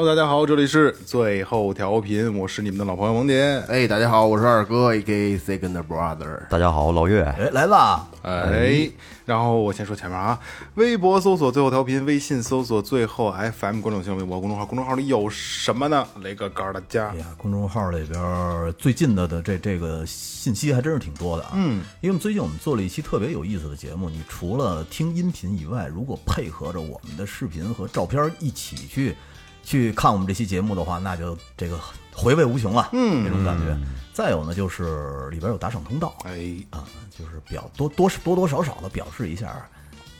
Hello，大家好，这里是最后调频，我是你们的老朋友萌姐。哎，大家好，我是二哥，A.K. Second Brother。大家好，老岳。哎，来啦！哎，然后我先说前面啊，微博搜索最后调频，微信搜索最后 FM 关注新浪微博公众号，公众号里有什么呢？雷哥告诉大家哎，呀，公众号里边最近的的这这个信息还真是挺多的啊。嗯，因为我们最近我们做了一期特别有意思的节目，你除了听音频以外，如果配合着我们的视频和照片一起去去看我们这期节目的话，那就这个回味无穷啊。嗯，这种感觉。再有呢，就是里边有打赏通道哎，啊，就是表多多多多少少的表示一下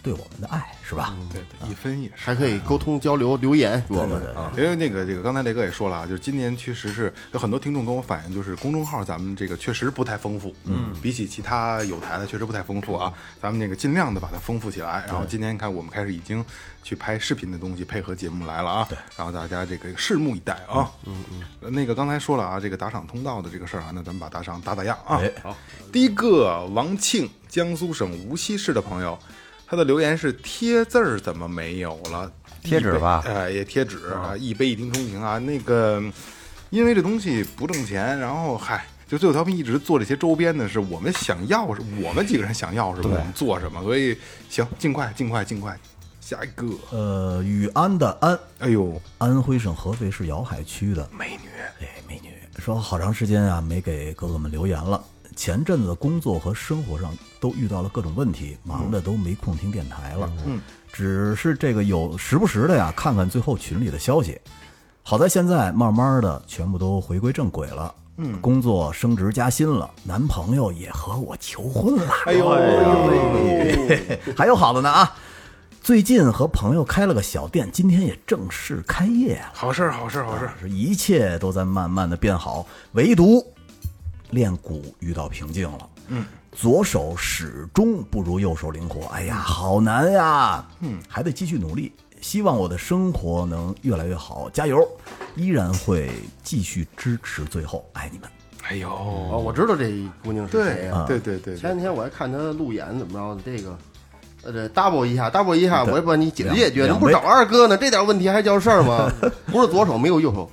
对我们的爱，是吧？对对，一分也是。还可以沟通交流留言，我们因为那个这个刚才雷哥也说了啊，就是今年确实是有很多听众跟我反映，就是公众号咱们这个确实不太丰富，嗯，比起其他有台的确实不太丰富啊，咱们那个尽量的把它丰富起来。然后今年看我们开始已经去拍视频的东西配合节目来了啊，对，然后大家这个拭目以待啊，嗯嗯，那个刚才说了啊，这个打赏通道的这个事儿啊，那咱们把打赏打打样啊，哎。好，第一个王庆，江苏省无锡市的朋友。他的留言是贴字儿怎么没有了？贴纸吧哎，也贴纸啊，一杯一听钟情啊。那个，因为这东西不挣钱，然后嗨，就最后调频一直做这些周边的是我们想要，是我们几个人想要什么，我们做什么，所以行，尽快，尽快，尽快，下一个。呃，雨安的安，哎呦，安徽省合肥市瑶海区的美女，哎，美女说好长时间啊没给哥哥们留言了。前阵子工作和生活上都遇到了各种问题，忙的都没空听电台了。嗯，只是这个有时不时的呀，看看最后群里的消息。好在现在慢慢的全部都回归正轨了。嗯，工作升职加薪了，男朋友也和我求婚了。哎呦，还有好的呢啊！最近和朋友开了个小店，今天也正式开业了。好事，好事，好事。是一切都在慢慢的变好，唯独练鼓遇到瓶颈了。嗯，左手始终不如右手灵活，哎呀，好难呀。嗯，还得继续努力，希望我的生活能越来越好，加油！依然会继续支持，最后爱你们。哎呦，哦，我知道这姑娘是谁对啊。对对对，前两天我还看她路演怎么着的，这个。呃，这 double 一下，double 一下，我也帮你解决解决。两倍那不找二哥呢？这点问题还叫事儿吗？不是左手没有右手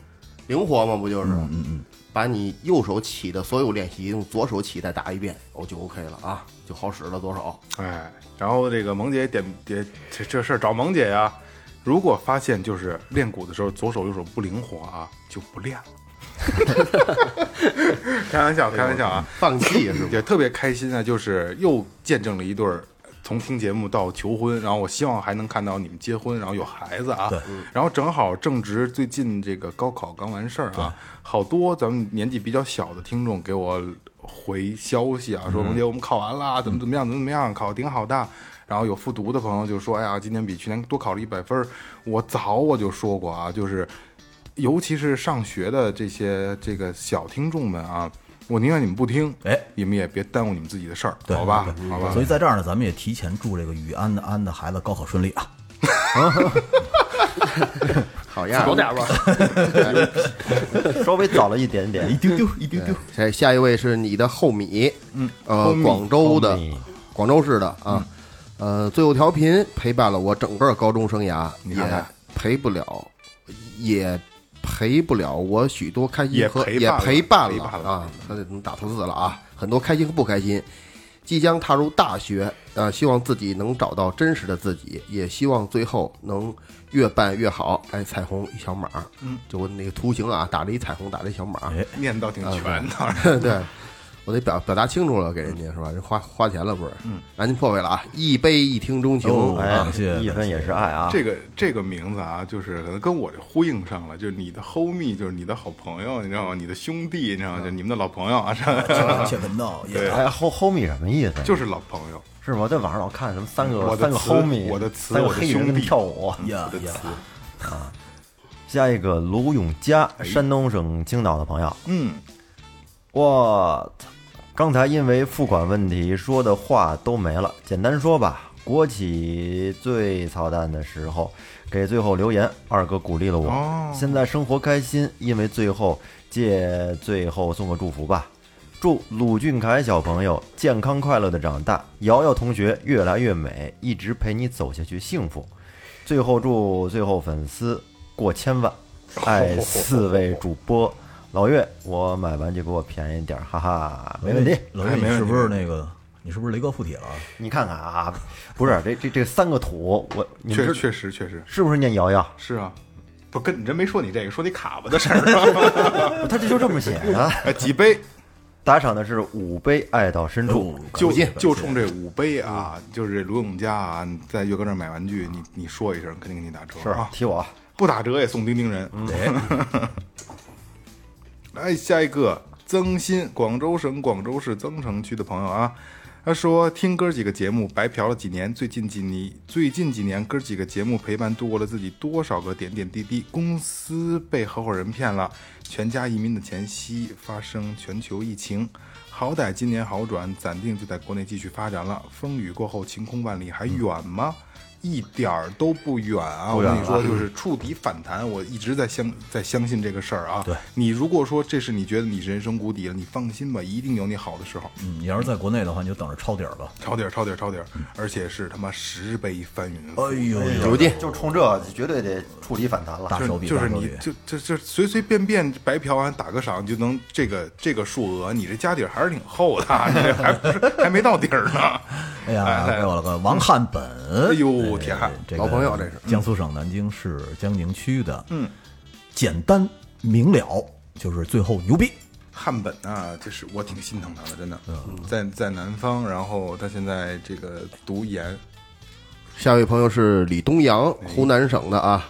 灵活吗？不就是？嗯嗯。把你右手起的所有练习用左手起再打一遍，哦，就 OK 了啊，就好使了左手。哎，然后这个萌姐点点这这事儿找萌姐呀。如果发现就是练鼓的时候左手右手不灵活啊，就不练了。开玩笑，开玩笑啊，放弃是吧？也特别开心啊，就是又见证了一对儿从听节目到求婚，然后我希望还能看到你们结婚，然后有孩子啊。对然后正好正值最近这个高考刚完事儿啊，好多咱们年纪比较小的听众给我回消息啊，说萌姐我们考完了，怎么怎么样，怎么怎么样，考得挺好的。然后有复读的朋友就说：“哎呀，今年比去年多考了一百分儿。”我早我就说过啊，就是尤其是上学的这些这个小听众们啊，我宁愿你们不听，哎，你们也别耽误你们自己的事儿，对好吧？好吧。所以在这儿呢，咱们也提前祝这个雨安的安的孩子高考顺利啊！好样的，早点吧，稍微早了一点点一。丢丢，一丢丢。下下一位是你的后米，嗯，呃广州的，广州市的啊，呃，最后调频陪伴了我整个高中生涯，也陪不了，也陪不了我许多开心也和也陪伴了啊，他得能打错字了啊，很多开心和不开心。即将踏入大学，呃，希望自己能找到真实的自己，也希望最后能越办越好。哎，彩虹一小码，嗯，就我那个图形啊，打了一彩虹，打了一小码，哎念叨挺全的，对，我得表表达清楚了给人家是吧？人花花钱了不是？嗯，那您破费了啊！一杯一听钟情哦哎啊感谢，一分也是爱啊。这个这个名字啊，就是可能跟我这呼应上了，就是你的 homie，就是你的好朋友，你知道吗？你的兄弟，你知道吗？就你们的老朋友啊，这切频道也 homie 什么意思？就是老朋友。是吗？我在网上老看什么三个三个我的词 homie，我的词三个我的黑人跟兄弟跳舞。呀呀，下一个卢永佳，山东省青岛的朋友，嗯，我操！刚才因为付款问题说的话都没了。简单说吧，国企最操蛋的时候，给最后留言，二哥鼓励了我。哦现在生活开心，因为最后借最后送个祝福吧，祝鲁俊凯小朋友健康快乐的长大，瑶瑶同学越来越美，一直陪你走下去，幸福。最后祝最后粉丝过千万，爱四位主播。老岳，我买玩具给我便宜点儿，哈哈，没问题。老岳，你是不是那个？你是不是雷哥附体了？你看看啊，不是这这这三个土，我你们知确确实确实是不是念瑶瑶？是啊。不跟你真没说你这个，说你卡巴的事儿啊。他这就这么写的。哎，几杯打赏的是五杯爱到深处，就就冲这五杯啊，就是这卢永佳啊，你在岳哥那买玩具，你你说一声，肯定给你打折是啊，提我。不打折也送钉钉人。哎，下一个，曾鑫，广州省广州市增城区的朋友啊，他说听哥几个节目白嫖了几年，最近几年最近几年哥几个节目陪伴度过了自己多少个点点滴滴，公司被合伙人骗了，全家移民的前夕发生全球疫情。好歹今年好转，暂定就在国内继续发展了。风雨过后，晴空万里，还远吗？一点儿都不远啊！我跟你说，就是触底反弹，我一直在相在相信这个事儿啊。对你如果说这是你觉得你人生谷底了，你放心吧，一定有你好的时候。嗯，你要是在国内的话，你就等着抄底儿吧。抄底儿，抄底儿，抄底儿，而且是他妈十倍翻云。哎呦，有劲，就冲这绝对得触底反弹了。大手笔，就是你就就就随随便便白嫖完打个赏，就能这个这个数额，你这家底儿还是挺厚的，你这还不是还没到底儿呢。哎呀，哎给我了个王汉本，哎呦天这个老朋友这是。江苏省南京市江宁区的，嗯，简单明了，就是最后牛逼。汉本啊，就是我挺心疼他的，真的，嗯。在在南方，然后他现在这个读研，下一位朋友是李东阳，湖南省的啊，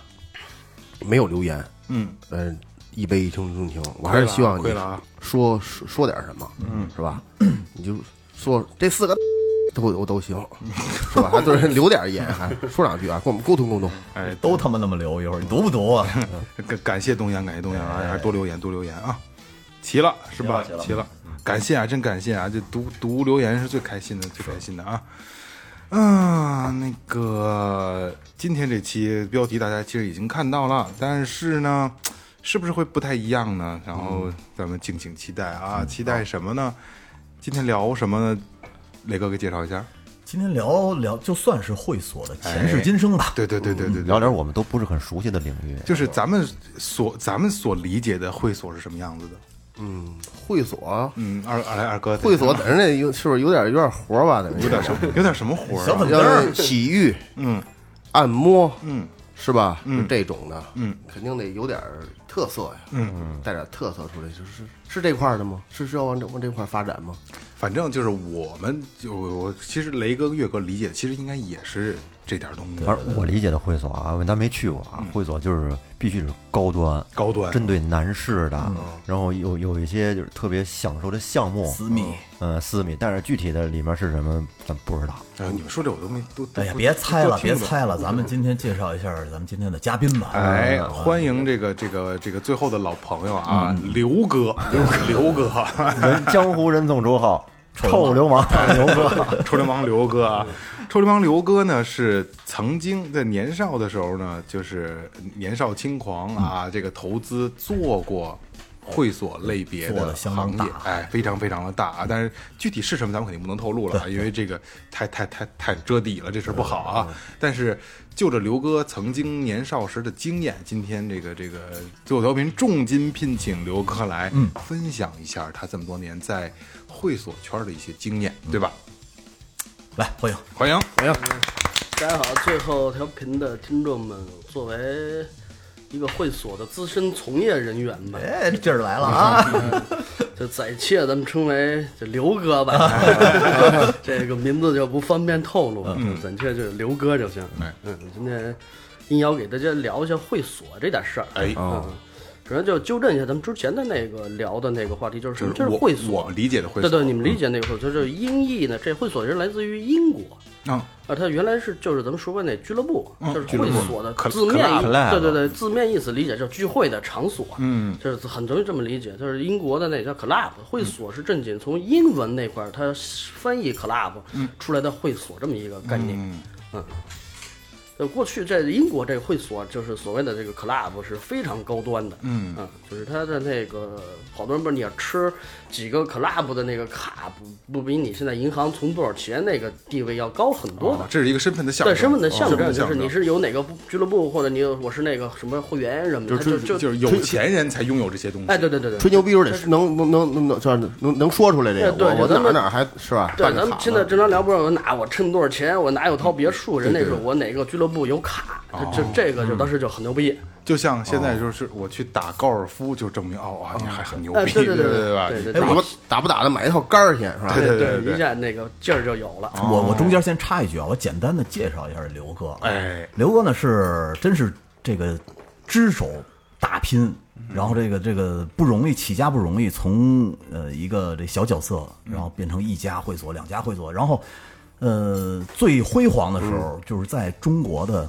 没有留言，嗯，嗯，一杯一听钟情，我还是希望你亏了啊，说说说点什么，嗯，是吧？你就说这四个都都都行，是吧？还对人留点言，还说两句啊，跟我们沟通沟通。哎，都他妈那么留，一会儿你读不读啊？感感谢东阳，感谢东阳啊，还是多留言多留言啊，齐了是吧？齐了齐了，感谢啊，真感谢啊！这读读留言是最开心的，最开心的啊。嗯，那个今天这期标题大家其实已经看到了，但是呢，是不是会不太一样呢？然后咱们敬请期待啊！期待什么呢？今天聊什么呢？磊哥给介绍一下。今天聊聊，就算是会所的前世今生吧。对对对对对对，聊点我们都不是很熟悉的领域。就是咱们所咱们所理解的会所是什么样子的？嗯会所，嗯，二二来二哥，会所在人那有是不是有点有点活吧？有点什么有点什么活、啊？小粉要是洗浴、嗯按摩，嗯是吧？嗯就这种的，嗯，肯定得有点特色呀，嗯，带点特色出来，就是是这块儿的吗？是是要往这往这块儿发展吗？反正就是我们就我其实雷哥、岳哥理解，其实应该也是这点东西，反正我理解的会所啊，咱没去过啊，会所就是必须是高端，高端。针对男士的，然后有有一些就是特别享受的项目，私密。嗯，私密，但是具体的里面是什么咱不知道。你们说这我都没都都哎呀，别猜了，别猜了，咱们今天介绍一下咱们今天的嘉宾吧。哎，嗯欢迎这个这个这个最后的老朋友啊，刘哥，刘哥，人江湖人送绰号臭流氓刘哥，臭流氓刘哥啊，臭流氓刘哥呢是曾经在年少的时候呢，就是年少轻狂啊，这个投资做过。会所类别的行业大，哎，非常非常的大啊！但是具体是什么，咱们肯定不能透露了，因为这个太太太太遮底了，这事儿不好啊。但是就着刘哥曾经年少时的经验，今天这个这个最后调频重金聘请刘哥来分享一下他这么多年在会所圈的一些经验，对吧？来欢迎，欢迎，欢迎。大家好，最后调频的听众们，作为一个会所的资深从业人员吧，哎，劲儿来了啊！这暂且咱们称为这刘哥吧，这个名字就不方便透露，嗯，暂且就是刘哥就行。哎嗯，今天应邀给大家聊一下会所这点事儿。哎嗯，首先就纠正一下咱们之前的那个聊的那个话题，就是什么？就是会所我。理解的会所，对对，你们理解那个会所，就是音译呢，这会所是来自于英国。啊，啊，它原来是就是咱们说过那俱乐部，就是会所的字面意，club 对对对，字面意思理解就是聚会的场所，嗯，就是很容易这么理解，就是英国的那叫 club 会所是正经从英文那块儿它翻译 club 出来的会所这么一个概念，嗯嗯。呃，过去在英国这个会所，就是所谓的这个 club 是非常高端的，嗯嗯就是它的那个，好多人不是你要吃几个 club 的那个卡，不不比你现在银行存多少钱那个地位要高很多的。哦这是一个身份的象征，对身份的象哦征，就是你是有哪个俱乐部，或者你有我是那个什么会员什么的，就就就是有钱人才拥有这些东西。哎，对对对对，吹牛逼时候得能能能能能能能说出来这个，哎对我哪哪还是吧？对，咱们现在正常聊不是我哪我趁多少钱，我哪有套别墅，人那是我哪个俱乐部有卡，就这个就当时就很牛逼。就像现在就是我去打高尔夫，就证明哦，哇，你还很牛逼，哎对对对对吧？对对打不打不打的买一套杆儿去是吧？对对对对一下那个劲儿就有了。我我中间先插一句啊，我简单的介绍一下刘哥。哎，刘哥呢是真是这个只手打拼，然后这个这个不容易，起家不容易，从呃一个这小角色，然后变成一家会所、两家会所，然后呃最辉煌的时候就是在中国的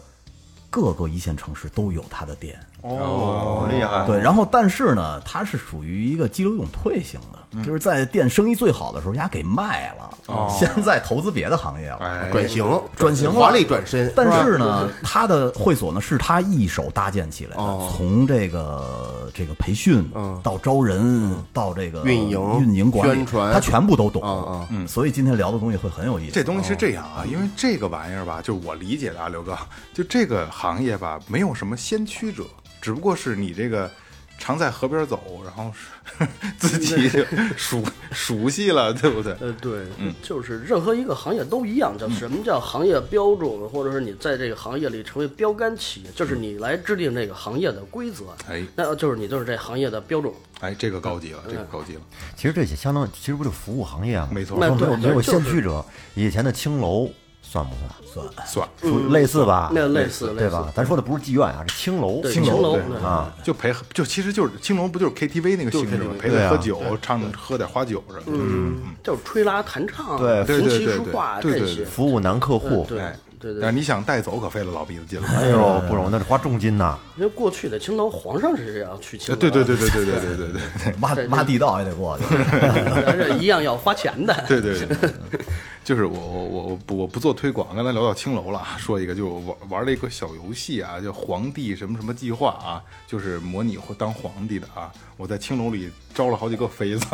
各个一线城市都有他的店。哦，厉害！对，然后但是呢，他是属于一个激流勇退型的，就是在店生意最好的时候，家给卖了，现在投资别的行业了。哎，转型转型了。华丽转身，但是呢，他的会所呢是他一手搭建起来的，哦。从这个这个培训嗯。到招人到这个运营运营管理，宣传。他全部都懂。嗯嗯，所以今天聊的东西会很有意思。这东西是这样啊，因为这个玩意儿吧，就是我理解的啊，刘哥，就这个行业吧，没有什么先驱者，只不过是你这个常在河边走，然后是 自己熟熟悉了，对不对？呃，对，就是任何一个行业都一样，叫什么叫行业标准，或者是你在这个行业里成为标杆企业，就是你来制定这个行业的规则，哎那就是你就是这行业的标准。哎，这个高级了，这个高级了，其实这些相当，其实不就服务行业吗？没错没有没有先驱者，以前的青楼算不算？算算类似吧？那类似对吧？咱说的不是妓院啊，是青楼。对，青青楼啊，就陪就其实就是青楼不就是 KTV 那个性质吗？陪对啊着喝酒，唱喝点花酒什么的。嗯，就是吹拉弹唱，对对琴棋对对对书画对对这些，服务男客户，对哎对对但是你想带走，可费了老鼻子劲了。哎呦，不容易，那是花重金呐。因为过去的青楼，皇上是这样去青楼，对对对对对对对对对挖挖地道也得过去。但是一样要花钱的。对对对对，就是我我我我不我不做推广，刚才聊到青楼了，说一个，就是我玩玩了一个小游戏啊，叫皇帝什么什么计划啊，就是模拟或当皇帝的啊。我在青楼里招了好几个妃子，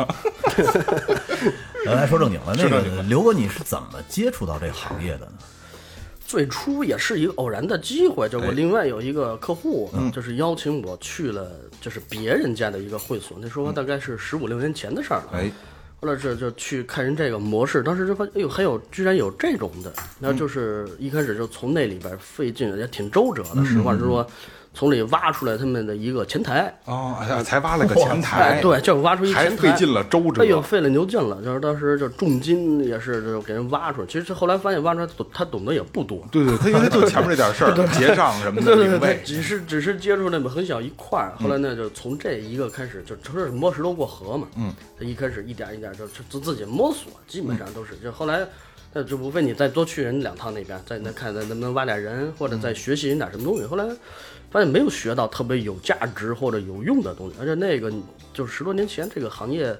咱 来说正经的，那说正经的个刘哥，你是怎么接触到这行业的呢？最初也是一个偶然的机会，就我哎。另外有一个客户，嗯。就是邀请我去了，就是别人家的一个会所，那时候大概是十五六年前的事儿了。哎，后来这就去看人这个模式，当时就发现，哎呦，还有居然有这种的，然后就是一开始就从那里边费劲，也挺周折的。实话实说，从里挖出来他们的一个前台，哦，才挖了个前台，哎，对，就挖出一还前台，费劲了，周折。哎呦，费了牛劲了！就是当时就重金也是就给人挖出来，其实后来发现挖出来懂他懂得也不多，对对，他因为就前面这点事儿，结账什么的，对对对。只是只是接触那么很小一块儿，后来呢就从这一个开始，就就是摸石头过河嘛，嗯，他一开始一点一点就就自自己摸索，基本上都是，就后来。那就无非你再多去人两趟那边，再再看咱能不能挖点人，或者再学习人点什么东西。后来发现没有学到特别有价值或者有用的东西，而且那个就是十多年前这个行业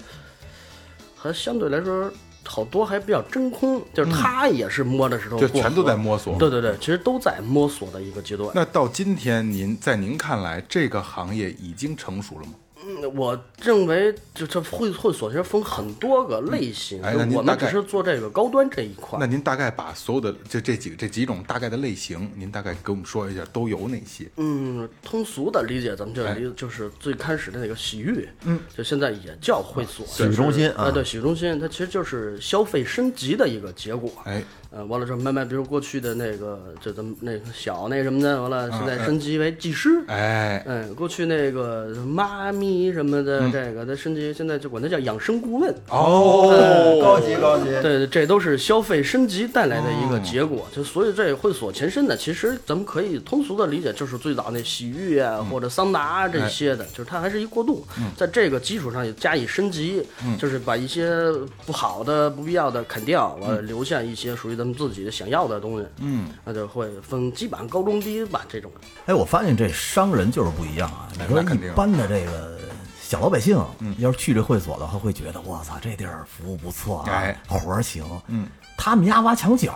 还相对来说好多还比较真空，就是他也是摸着石头过河，就全都在摸索对对对，其实都在摸索的一个阶段。那到今天，您在您看来，这个行业已经成熟了吗？嗯，我认为就这会会所其实分很多个类型，哎那您大概我们只是做这个高端这一块那。您大概把所有的这这几个这几种大概的类型，您大概给我们说一下都有哪些？嗯，通俗的理解，咱们就哎理就是最开始的那个洗浴，嗯，就现在也叫会所，洗浴中心啊啊，对，洗浴中心，它其实就是消费升级的一个结果。哎，呃，完了之后慢慢，比如过去的那个，就咱们那个小那什么的，完了现在嗯。升级为技师，哎，嗯，过去那个妈咪什么的，这个再升级，现在就管它叫养生顾问。哦，高级高级。对，这都是消费升级带来的一个结果。就所以这会所前身的，其实咱们可以通俗的理解，就是最早那洗浴啊、或者桑拿啊这些的，就是它还是一过渡，在这个基础上也加以升级，就是把一些不好的、不必要的砍掉，完了留下一些属于咱们自己的想要的东西。嗯，那就会分基版、高中低版这种。哎，我发现这商人就是不一样啊！你说一般的这个小老百姓，要是去这会所的话，会觉得我操，这地儿服务不错啊哎，活儿行。嗯，他们家挖墙角，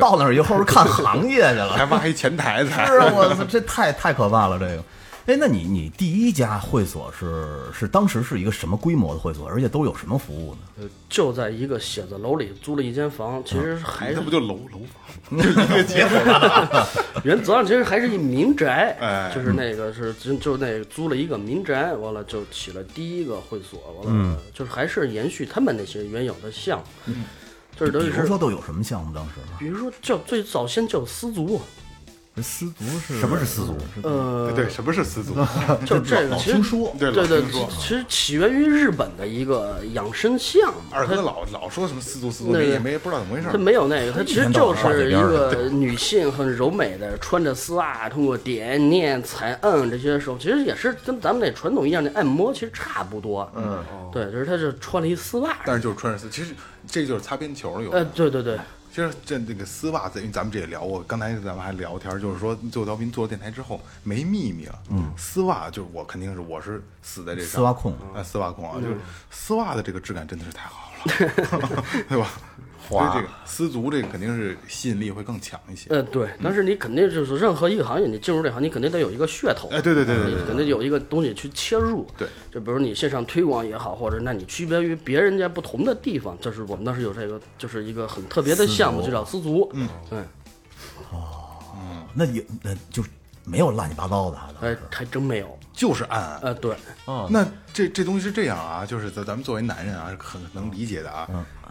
到那儿以后是看行业去了。还挖一前台才是啊，我操，这太太可怕了，这个。哎，那你你第一家会所是是当时是一个什么规模的会所，而且都有什么服务呢？就在一个写字楼里租了一间房，其实还是那不就楼楼房，就一个结合。原则上其实还是一民宅，哎就是那个是就就那个租了一个民宅，完了就起了第一个会所，完了就是还是延续他们那些原有的项目，就是等比如说都有什么项目？当时比如说叫最早先叫私足，丝足是什么是丝足？呃，对，什么是丝足？就这个老其实听说对，对对其实起源于日本的一个养生项目，二哥老老说什么丝足丝足，也没不知道怎么回事它。没有那个，他其实就是一个女性很柔美的，穿着丝袜，通过点、念、踩、摁这些手，其实也是跟咱们那传统一样的按摩，其实差不多。嗯，对，就是他是穿了一丝袜。但是就是穿着丝，其实这就是擦边球有的呃，对对对，其实这这个丝袜子，因为咱们这也聊过，刚才咱们还聊天，就是说最后调频做了电台之后没秘密了。嗯，丝袜就是我肯定是我是死在这上丝袜控啊，丝袜控啊，就是丝袜的这个质感真的是太好了，对吧？所以这个丝足这个肯定是吸引力会更强一些。呃对，但是你肯定就是任何一个行业，你进入这行，你肯定得有一个噱头。哎，对对对对肯定有一个东西去切入。对，就比如你线上推广也好，或者那你区别于别人家不同的地方，就是我们当时有这个，就是一个很特别的项目，就叫丝足。嗯嗯，那也那就没有乱七八糟的啊。哎，还真没有。就是暗。呃，对，那这这东西是这样啊，就是咱咱们作为男人啊，很能理解的啊。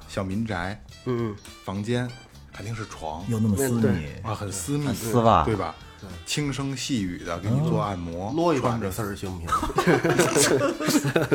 小民宅嗯，房间肯定是床有那么私密，啊，很私密，丝袜对吧？轻声细语的给你做按摩，啰一把穿着这事儿行不行？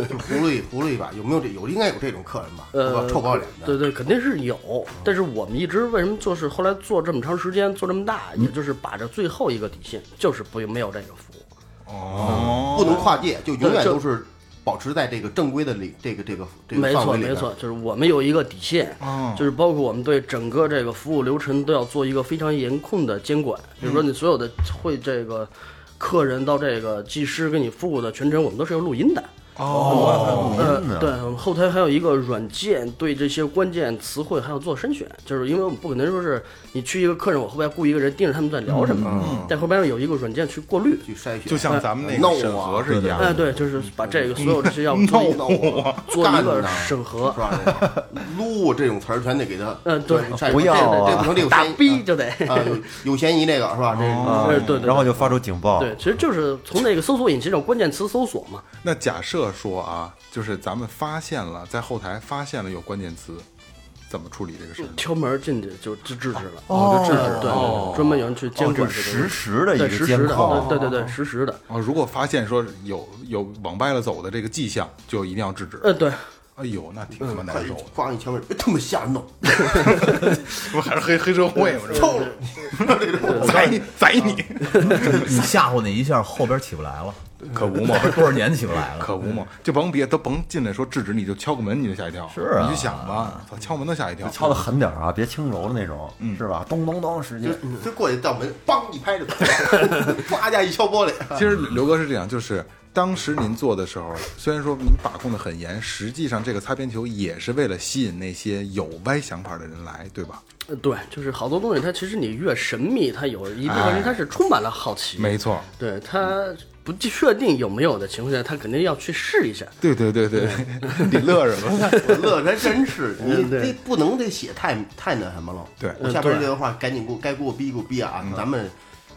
就葫芦一葫芦一把，有没有这有应该有这种客人吧？呃，臭不要脸的。对对，肯定是有。但是我们一直为什么就是后来做这么长时间，做这么大，也就是把这最后一个底线，就是不没有这个服务。哦，不能跨界，就永远都是保持在这个正规的里这个这个这个没错没错，就是我们有一个底线，哦就是包括我们对整个这个服务流程都要做一个非常严控的监管。比如说你所有的会这个客人到这个技师给你服务的全程，我们都是有录音的。哦，呃，对，我们后台还有一个软件，对这些关键词汇还要做筛选，就是因为我们不可能说是你去一个客人，我后边雇一个人盯着他们在聊什么，在后边有一个软件去过滤。去筛选，就像咱们那个审啊核是一样哎，对，就是把这个所有这些要做一闹个做一个审核是。吧？撸这种词儿全得给他，嗯对筛不要啊这这不能这有就得。啊，有有嫌疑这个是吧？这啊对对对然后就发出警报。对，其实就是从那个搜索引擎上关键词搜索嘛。那假设说啊，就是咱们发现了，在后台发现了有关键词，怎么处理这个事儿？敲门进去就就制止了。哦就制止对哦对，专门有人去监哦，管实时的一个监实时的，控。对对对，实时的。哦，如果发现说有有往歪了走的这个迹象，就一定要制止。呃，对，哎呦，那挺他妈难受的，咣一敲门，别他妈瞎弄，不还是黑黑社会吗？这臭 了，宰你宰你，你吓唬那一下，后边起不来了，可不嘛，多少年起不来了。可不嘛，就甭别都甭进来说制止你，就敲个门你就吓一跳。是啊你就想吧，操，敲门都吓一跳。敲的狠点啊，别轻柔的那种，是吧？咚咚咚，使劲就。过去到门，梆一拍着，呱家一敲玻璃，其实刘哥是这样，就是当时您做的时候，虽然说您把控的很严，实际上这个擦边球也是为了吸引那些有歪想法的人来，对吧？呃对，就是好多东西，它其实你越神秘，它有一部分人他是充满了好奇。没错，对他不确定有没有的情况下，他肯定要去试一下。对对对对，你乐什么？我乐他真是，你这不能得写太太那什么了。对我下边这段话赶紧给我该给我逼给我逼啊！咱们。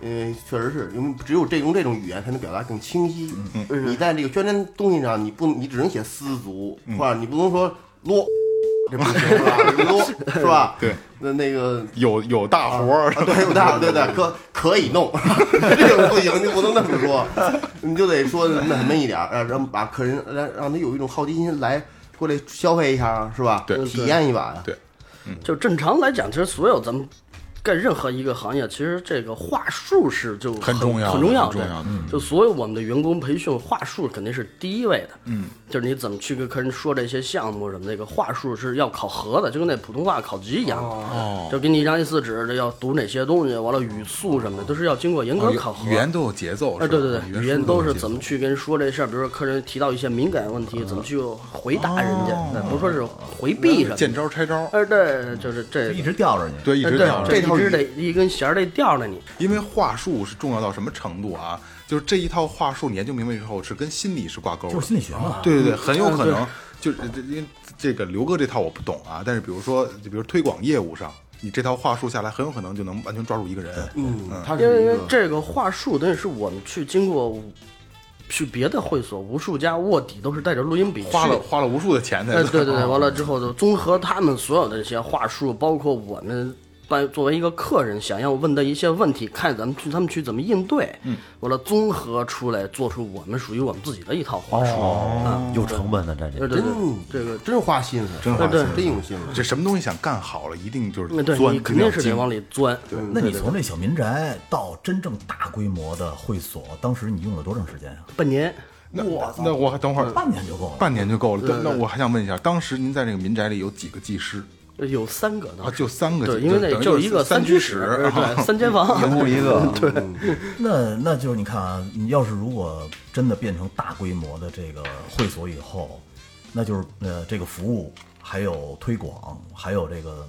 嗯，确实是因为只有这用这种语言才能表达更清晰。你在这个宣传东西上，你不你只能写丝足，或者你不能说啰，这不行 是吧？这不都是吧？对，那那个有有大活儿，啊，对，有大对对，可可以弄，这个不行，你不能那么说，你就得说那什么一点儿，让让把客人让让他有一种好奇心来过来消费一下，是吧？对体验一把呀。对就正常来讲，其实所有咱们干任何一个行业，其实这个话术是就很重要很重要很重要的就所有我们的员工培训，话术肯定是第一位的。嗯，就是你怎么去跟客人说这些项目什么，那个话术是要考核的，就跟那普通话考级一样。哦，就给你一张 A 四纸，这要读哪些东西，完了语速什么的，都是要经过严格考核。语言都有节奏，啊，对对对，语言都是怎么去跟人说这事儿，比如说客人提到一些敏感问题，怎么去回答人家，那不是说是回避什么见。招拆招，哎，对，就是这一直吊着你。对，一直吊着这这套语一直得一根弦儿得吊着你。因为话术是重要到什么程度啊？就是这一套话术，你研究明白之后，是跟心理是挂钩的。就是心理学嘛。对对对，很有可嗯能就是这因为这个刘哥这套我不懂啊，但是比如说，就比如推广业务上，你这套话术下来，很有可能就能完全抓住一个人。嗯，他因为这个话术，等于是我们去经过去别的会所，无数家卧底都是带着录音笔花了花了无数的钱的哎，对对对，完了之后就综合他们所有的这些话术，包括我们办作为一个客人想要问的一些问题，看咱们去他们去怎么应对，嗯，完了综合出来，做出我们属于我们自己的一套话术。哦，有成本的，这这对对对，这个真花心思，真花心思真用心了。这什么东西想干好了，一定就是钻，你肯定是得往里钻。那你从这小民宅到真正大规模的会所，当时你用了多长时间啊？半年，那那我还等会儿半年就够了。半年就够了。那那我还想问一下，当时您在这个民宅里有几个技师有三个啊？的，就三个，对，因为那就是一个三居室，对，三间房，一屋一个，对。那那就是你看啊，你要是如果真的变成大规模的这个会所以后，那就是呃这个服务还有推广，还有这个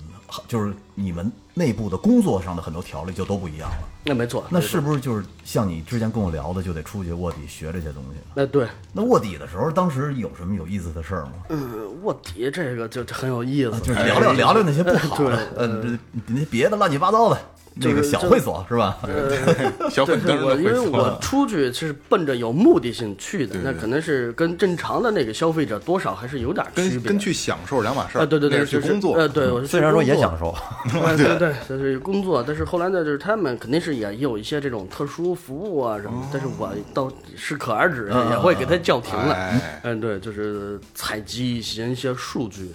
就是你们内部的工作上的很多条例就都不一样了。那没错，那是不是就是像你之前跟我聊的，就得出去卧底学这些东西？那对，那卧底的时候，当时有什么有意思的事儿吗？嗯，卧底这个就就很有意思，啊就是聊聊聊聊那些不好的，对嗯，那别的乱七八糟的，那个小会所是吧？小粉灯我因为我出去是奔着有目的性去的，那可能是跟正常的那个消费者多少还是有点区别。跟跟去享受两码事儿。啊，对对对，是就是去工作。呃，对，我是去虽然说也享受，对对对，就是工作，但是后来呢，就是他们肯定是也有一些这种特殊服务啊什么，但是我倒适可而止，也会给他叫停了。哎嗯，对，就是采集一些一些数据，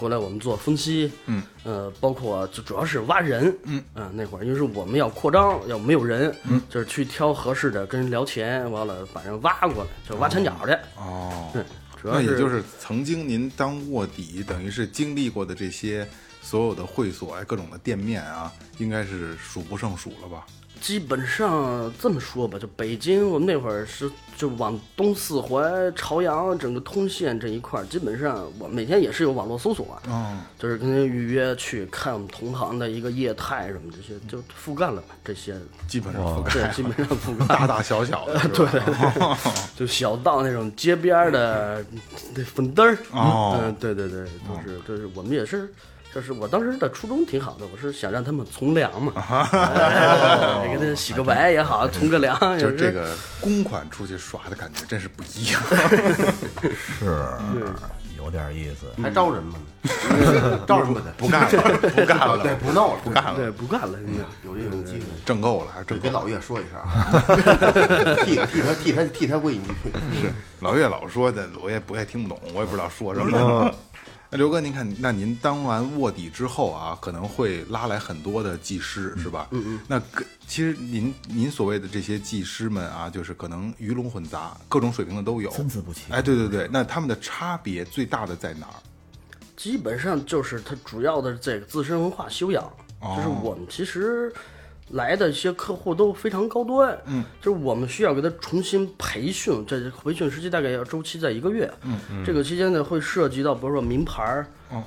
后来我们做分析，嗯，呃，包括就主要是挖人，嗯，啊，那会儿因为是我们要扩张，要没有人，嗯，就是去挑合适的，跟人聊钱，完了把人挖过来，就挖墙角去，哦，对，主要那也就是曾经您当卧底，等于是经历过的这些所有的会所哎，各种的店面啊，应该是数不胜数了吧？基本上这么说吧，就北京，我们那会儿是就往东四环、朝阳整个通县这一块儿，基本上我每天也是有网络搜索啊，哦，就是跟人预约去看我们同行的一个业态什么这些，就覆盖了嘛，这些。基本上覆盖对，基本上覆盖。大大小小的，对 就小到那种街边的那粉灯儿，哦。嗯，对对对，就是就是我们也是。就是我当时的初衷挺好的，我是想让他们从良嘛，哎给他洗个白也好，从个良也就是这个公款出去耍的感觉真是不一样。是，有点意思。还招人吗？招人不得，不干了，不干了，对，不闹了，不干了，对不干了，真的。有这种机会。挣够了，还是挣够了。得给老岳说一声啊，替替他替他替他为你。是老岳老说的，我也不也听不懂，我也不知道说什么。那刘哥，您看，那您当完卧底之后啊，可能会拉来很多的技师，是吧？嗯嗯。那跟其实您您所谓的这些技师们啊，就是可能鱼龙混杂，各种水平的都有，参差不齐哎，对对对，那他们的差别最大的在哪儿？基本上就是它主要的这个自身文化修养，就是我们其实来的一些客户都非常高端，嗯，就是我们需要给他重新培训，这培训时期大概要周期在一个月，嗯嗯，这个期间呢会涉及到比如说名牌儿、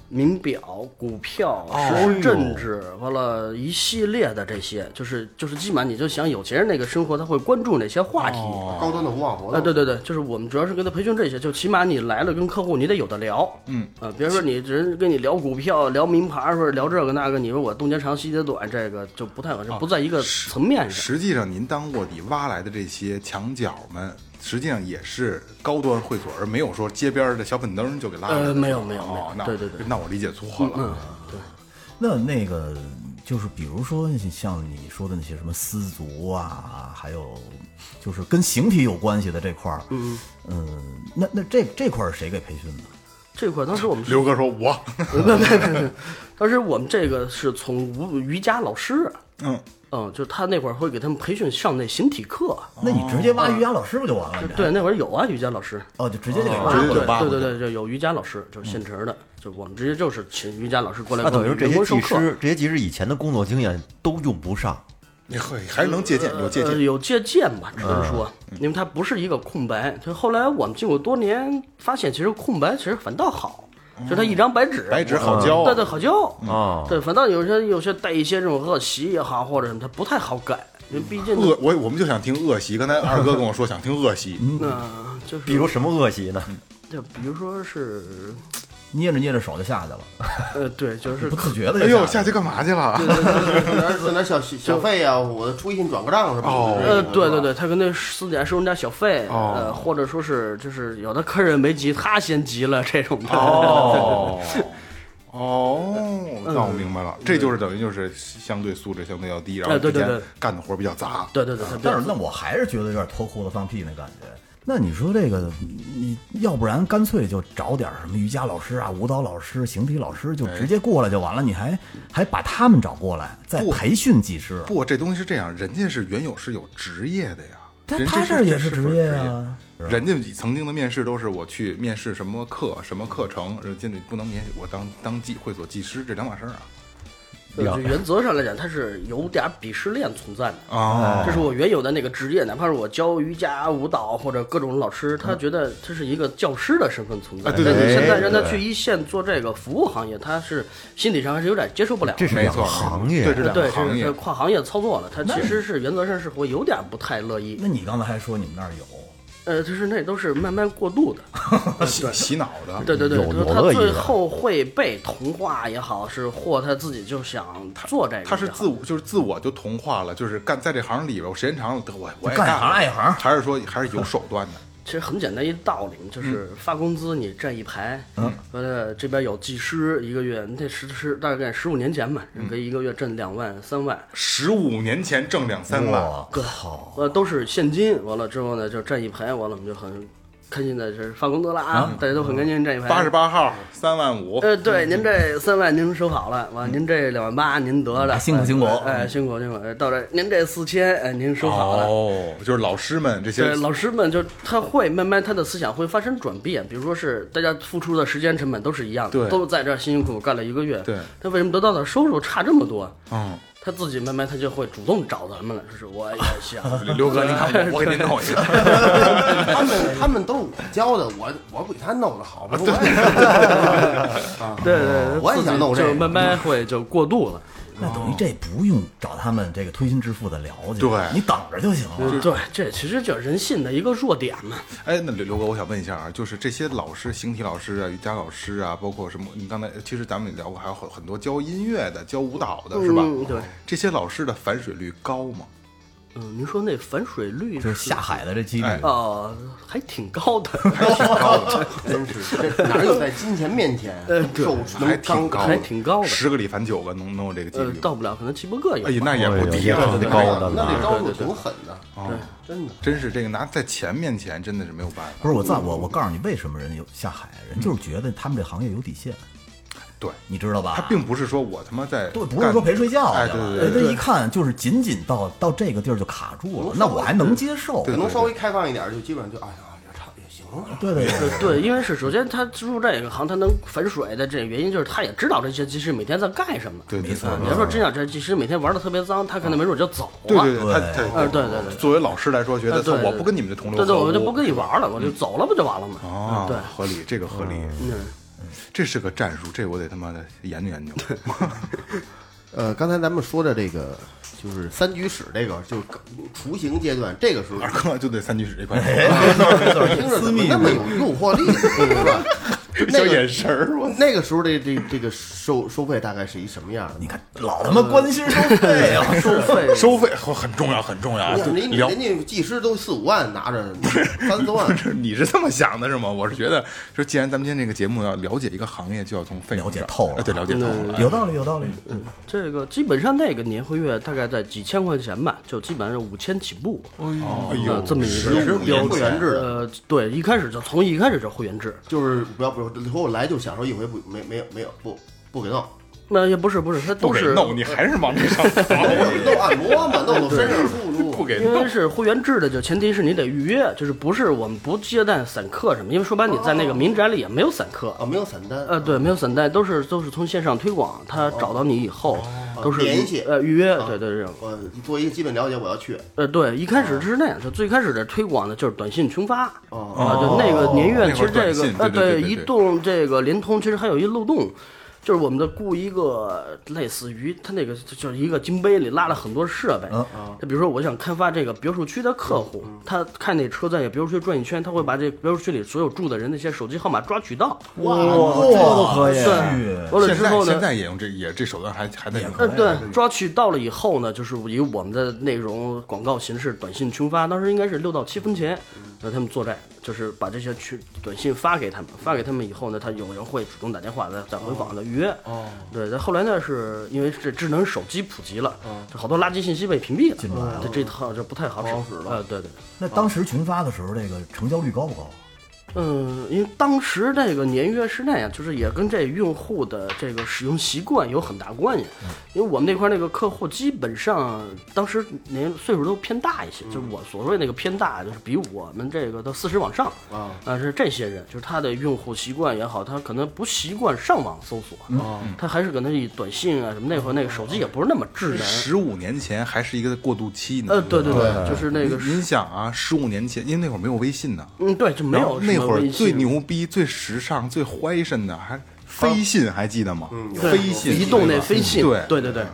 名表、股票、时事政治，完了一系列的这些，就是就是基本上你就想有钱人那个生活，他会关注哪些话题，高端的无网活啊，动，对对对，就是我们主要是跟他培训这些，就起码你来了跟客户你得有的聊，嗯。啊，别说你人跟你聊股票、聊名牌或者聊这个那个，你说我东家长西家短，这个就不太合适，不在一个层面上。实际上，您当卧底挖来的这些墙角们，实际上也是高端会所，而没有说街边的小粉灯就给拉了。呃没有没有没有。哦那对对对。那我理解错了。嗯，对，那那个就是比如说像你说的那些什么丝足啊，还有就是跟形体有关系的这块儿，嗯那那这这块儿谁给培训的？这块当时我们刘哥说我，没没没没，当时我们这个是从无瑜伽老师，嗯，嗯，就他那会儿会给他们培训上那形体课。那你直接挖瑜伽老师不就完了？对，那会儿有啊，瑜伽老师。哦，就直接就给挖过对对对，就有瑜伽老师，就是现成的，就我们直接就是请瑜伽老师过来那给我们等于说这些。技师，这些技师以前的工作经验都用不上。你会还是能借鉴，有借呃，鉴。有借鉴吧，只能说，因为它不是一个空白。就后来我们经过多年发现，其实空白其实反倒好，就它一张白纸，白纸好教啊对对，好教。啊，对，反倒有些有些带一些这种恶习也好，或者什么，它不太好改，因为毕竟恶我我们就想听恶习，刚才二哥跟我说想听恶习，那就是比如什么恶习呢？就比如说是捏着捏着手就下去了，呃，对，就是不自觉的哎呦，就去了。下去干嘛去了？在那小小费呀，我出一信转个账什么的。哦呃，对对对，他跟那私底下收人家小费，哦呃，或者说是就是有的客人没急，他先急了这种的。哦 哦，那我明白了，这就是等于就是相对素质相对要低，然后之前哎对对对干的活比较杂。对对对，他但是那我还是觉得有点脱裤子放屁那感觉。那你说这个，你要不然干脆就找点什么瑜伽老师啊、舞蹈老师、形体老师，就直接过来就完了。你还还把他们找过来，再不培训技师。不这东西是这样，人家是原有是有职业的呀，他他这也是职业啊。人家曾经的面试都是我去面试什么课、什么课程，人家不能免我当当技会所技师，这两码事儿啊。呃就原则上来讲，它是有点鄙视链存在的。啊这是我原有的那个职业，哪怕是我教瑜伽、舞蹈或者各种老师，他觉得这是一个教师的身份存在。啊对对但你对现在让他去一线做这个服务行业，他是心理上还是有点接受不了。这是两个没错，行业对，对对，跨行业操作了，他其实是原则上是会有点不太乐意。那你刚才还说你们那儿有，呃，就是那都是慢慢过渡的。洗洗脑的。对对对，有就是他最有乐意的后会被同化也好，是或他自己就想做这个，他是自我，就是自我就同化了，就是干在这行里边，我时间长了，得我我也干一干行爱一行还是说还是有手段的？其实很简单一道理，就是发工资你站一排，嗯，呃，这边有技师一个月，你得十十大概十五年前吧，你可以一个月挣两万三万，十五年前挣两三万，我靠，呃，都是现金。完了之后呢，就站一排，完了我们就很开心的是发工资了啊，大家都很开心这一排。八十八号三万五，呃，对，您这三万您收好了，完，您这两万八您得了，辛苦辛苦。哎，辛苦辛苦，哎到这您这四千，哎，您收好了。哦，就是老师们这些对，老师们就他会慢慢他的思想会发生转变，比如说是大家付出的时间成本都是一样的，对。都在这儿辛辛苦苦干了一个月，对，他为什么得到的收入差这么多？嗯，他自己慢慢他就会主动找咱们了，就是我也想，刘哥，您看我，我给您弄一个。他们他们都是我教的，我我比他弄的好，不是我也对 对对，我也想弄这个就慢慢会就过渡了。那等于这不用找他们这个推心置腹的聊去，对你等着就行了。对，这其实就是人性的一个弱点嘛。哎，那刘刘哥，我想问一下啊，就是这些老师，形体老师啊，瑜伽老师啊，包括什么？你刚才其实咱们也聊过，还有很很多教音乐的、教舞蹈的，是吧？嗯对，这些老师的反水率高吗？嗯，您说那反水率就是下海的这几率，哎哦，还挺高的 真是这哪有在金钱面前受还挺高，还挺高的十个里反九个，能能有这个几呃率，吗？到不了可能七八个也。哎呀，那也不低啊也！挺高的那了这高度挺狠的，哦真的。真是这个拿在钱面前真的是没有办法。不是我在我我告诉你为什么人有下海，人就是觉得他们这行业有底线，对，你知道吧？他并不是说我他妈在对，不是说陪睡觉哎，去了，对对对人家一看就是仅仅到到这个地儿就卡住了，那我还能接受。可能稍微开放一点，就基本上就哎呀也差也行了。对对对，呃对，因为是首先他入这个行，他能反水的这个原因就是他也知道这些技师每天在干什么。对没错你要说真想这技师每天玩的特别脏，他可能没准就走了。对对对，他对对对。对作为老师来说，觉得我不跟你们这同流对对，合污，我就不跟你玩了，我就走了不就完了吗？哦，对，合理，这个合理，嗯，这是个战术，这我得他妈的研究研究。呃，刚才咱们说的这个就是三居室，这个就是雏形阶段，这个时候二哥就得三居室这块，听着怎么那么有诱惑力，是吧？小眼神儿，我那个时候的这这个收收费大概是一什么样的？你看老他妈关心收费啊！收费收费很很重要，很重要啊！人家人家技师都四五万拿着，三四万。你是这么想的是吗？我是觉得，说既然咱们今天这个节目要了解一个行业，就要从费了解透了呃对，了解透了。有道理，有道理。嗯这个基本上那个年会月大概在几千块钱吧，就基本上是五千起步。哎呃呦，这么一十个五年会员制的，呃，对，一开始就从一开始就会员制，就是不要不要，以后我来就享受一回不没没有没有不不给弄，那也不是不是，他都是弄，你还是往这上 走，弄按摩嘛，弄弄身上舒服舒服。不给弄因为。是会员制的，就前提是你得预约，就是不是我们不接待散客什么，因为说白了你在那个民宅里也没有散客，啊，没有散单，呃，对，没有散单，都是都是从线上推广，他找到你以后都是联系呃预约，对对对，我做一个基本了解，我要去。呃对，一开始是那样，就最开始的推广呢就是短信群发，哦啊，就那个年月其实这个呃对对对对对移动这个联通其实还有一漏洞。就是我们的雇一个类似于他那个就就是一个金杯里拉了很多设备，嗯。就比如说我想开发这个别墅区的客户，他看那车在别墅区转一圈，他会把这别墅区里所有住的人那些手机号码抓取到，哇，这都可以。对，完了现在之后呢现，在也用这也这手段还还在用。呃，对，抓取到了以后呢，就是以我们的内容广告形式短信群发，当时应该是六到七分钱，让他们做债，就是把这些群短信发给他们，发给他们以后呢，他有人会主动打电话再再回访的预约。哦，对，但后来呢，是因为这智能手机普及了，这好多垃圾信息被屏蔽了，这这套就不太好使了。呃，对对。那当时群发的时候，这个成交率高不高？嗯，因为当时这个年月是那样，就是也跟这用户的这个使用习惯有很大关系。因为我们那块儿那个客户基本上当时年岁数都偏大一些，就是我所谓那个偏大，就是比我们这个都四十往上啊。啊，是这些人，就是他的用户习惯也好，他可能不习惯上网搜索，他还是可能以短信啊什么那会儿那个手机也不是那么智能。十五年前还是一个过渡期呢。呃，对对对，就是那个您您想啊，十五年前，因为那会儿没有微信呢，嗯，对，就没有那最牛逼、最时尚、最怀身的还飞信，还记得吗？对飞信，移动那飞信，对。对对对。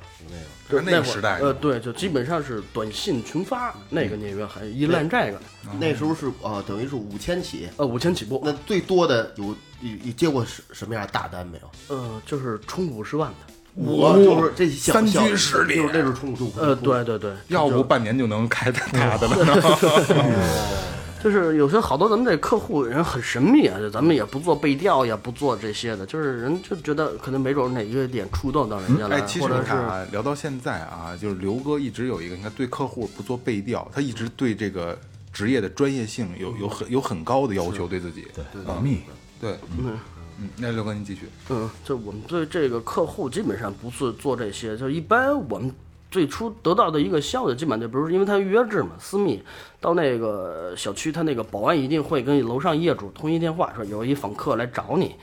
就是那那会儿个时代，呃，对，就基本上是短信群发，那个年月还依赖这个，那时候是啊，等于是五千起。呃，五千起步，那最多的有你你接过什什么样的大单没有？呃，就是冲五十万的，我就是这小三小居室里。就是那种冲冲。呃，对对对，要不半年就能开大的 了。就是有些好多咱们这客户人很神秘啊，就咱们也不做背调，也不做这些的，就是人就觉得可能没准哪一个点触动到人家了，哎，其实你看啊，聊到现在啊，就是刘哥一直有一个，你看对客户不做背调，他一直对这个职业的专业性有有很有很高的要求，对自己。对，保密。对，嗯嗯，那刘哥您继续。嗯，就我们对这个客户基本上不是做这些，就一般我们最初得到的一个消息，基本上就比如说因为他预约制嘛，私密，到那个小区，他那个保安一定会跟楼上业主通一电话，说有一访客来找你。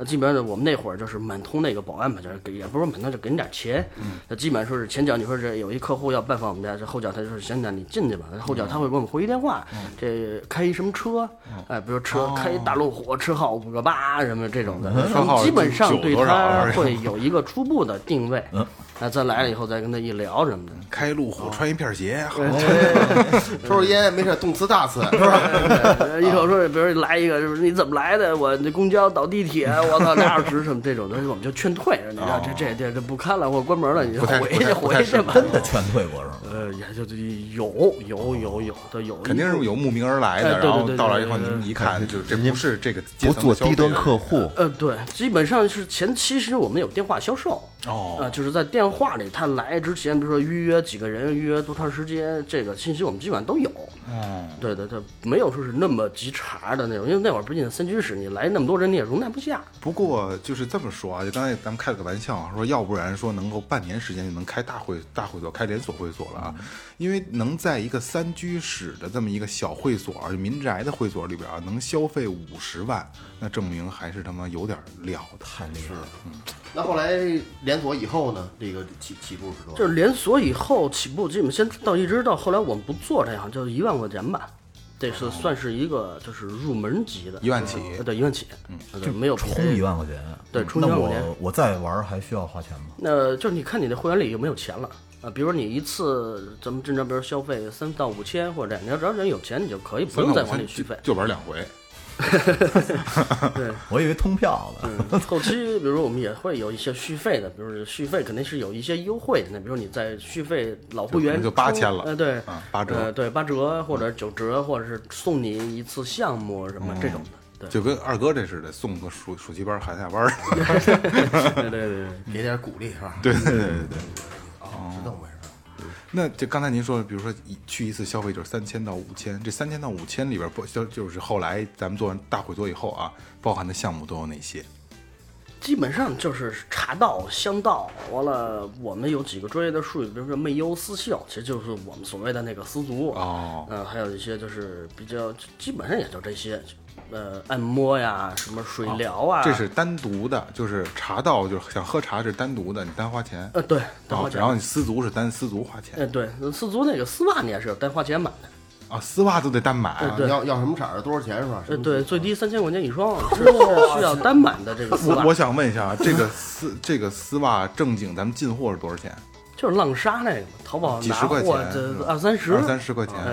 那基本上我们那会儿就是满通那个保安嘛，就是给也不是满通，就给你点钱。那基本上说是前脚你说这有一客户要拜访我们家，这后脚他就是行，那你进去吧。后脚他会给我们回一电话，这开一什么车，哎，比如车开一大路虎，车号五个八什么这种的，基本上对他啊会有一个初步的定位。嗯，那咱来了以后再跟他一聊什么的。开路虎穿一片鞋，好 抽抽烟没事，动词大词是吧？一会说，比如来一个，就是你怎么来的？我那公交倒地铁，我操俩小时什么这种东西，我们就劝退。你知道这这这这不看了或者关门了，你就回去回去吧。真的劝退过是吗？呃，也就有有有有的有，肯定是有慕名而来的。哎对对然后对到了以后，对对你一看，就这不是这个不做低端客户，呃，对，基本上是前期其实我们有电话销售，哦啊、就是在电话里他来之前，比如说预约几个人，预约多长时间，这个信息我们基本上都有。嗯，对对对，没有说是那么急茬的那种，因为那会儿毕竟三居室，你来那么多人你也容纳不下。不过就是这么说啊，就刚才咱们开了个玩笑啊，说要不然说能够半年时间就能开大会大会所，开连锁会所了啊，因为能在一个三居室的这么一个小会所，就民宅的会所里边啊，能消费五十万，那证明还是他妈有点料的。太厉害了。那后来连锁以后呢？这个起起步是多少？就是连锁以后起步，基本先到一直到后来我们不做这样，就是一万块钱吧，这是算是一个就是入门级的，一万起呃对，一万起，嗯，就，没有充一万块钱，对充那一万块钱我我再玩还需要花钱吗？那就是你看你的会员里有没有钱了啊？比如说你一次咱们正常，比如消费三到五千或者这样，你要只要人有钱，你就可以不用再往里续费。就玩两回，对，我以为通票呢。嗯，后期比如说我们也会有一些续费的，比如说续费肯定是有一些优惠的，那比如你在续费老会员就充8000了呃，对啊，八折呃，对，八折或者九折，或者是送你一次项目什么这种的，对，就跟二哥这似的，送个暑暑期班、寒假班儿。对对对对。给点鼓励是吧？对对对对对。哦，是这么回事。那就刚才您说，比如说一去一次消费就是三千到五千，这三千到五千里边包就就是后来咱们做完大会所以后啊，包含的项目都有哪些？基本上就是茶道、香道，完了我们有几个专业的术语，比如说媚优丝绣，其实就是我们所谓的那个丝足。哦嗯、还有一些就是比较，基本上也就这些，呃，按摩呀，什么水疗啊，这是单独的，就是茶道，就是想喝茶是单独的，你单花钱。呃对，单花钱。然后然后你丝足是单丝足花钱呃对，丝足那个丝袜你也是单花钱买的，啊，丝袜都得单买。要要什么色儿，多少钱是吧？呃对，最低三千块钱一双，是是需要单买的这个丝袜我，我想问一下啊，这个丝这个丝袜正经咱们进货是多少钱？就是浪莎那个嘛，淘宝拿几十块货钱这二三十，二三十块钱。哎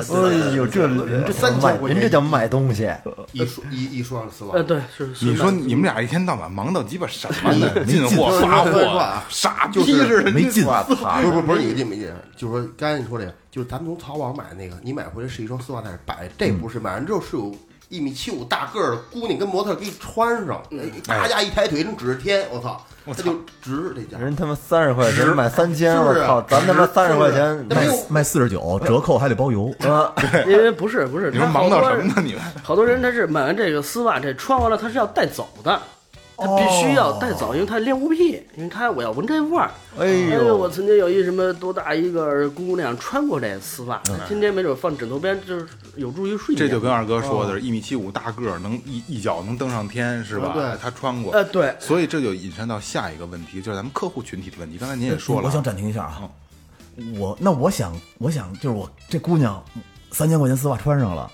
呦，这人这三千块钱人这叫卖东西，一说一一双丝袜呃，。对，是。是你说你们俩一天到晚忙到鸡巴什么呢？进货、进发货啊、傻逼就是似的，没进我操不是不是不是你进没进，就是说刚才你说这个，就是咱们从淘宝买的那个，你买回来是一双丝袜在那儿摆，这不是买完之后是有一米七五大个儿的姑娘跟模特给你穿上，哎，大家一抬腿能指着天，我操，那就值这价。人他妈三十块钱买三千，我靠，咱他妈三十块钱卖卖四十九，折扣还得包邮。啊，因为不是不是，你说他忙到什么呢？你们好多人他是买完这个丝袜，这穿完了他是要带走的，他必须要带走，因为他练物癖，因为他我要闻这味儿。哎哎呦，我曾经有一什么多大一个姑娘穿过这丝袜，今天天没准放枕头边，就是有助于睡眠。这就跟二哥说的，一米七五大个儿，能一一脚能登上天，是吧？啊对他穿过。呃对，所以这就引申到下一个问题，就是咱们客户群体的问题。刚才您也说了，我想暂停一下啊，我那我想我想就是我这姑娘三千块钱丝袜穿上了，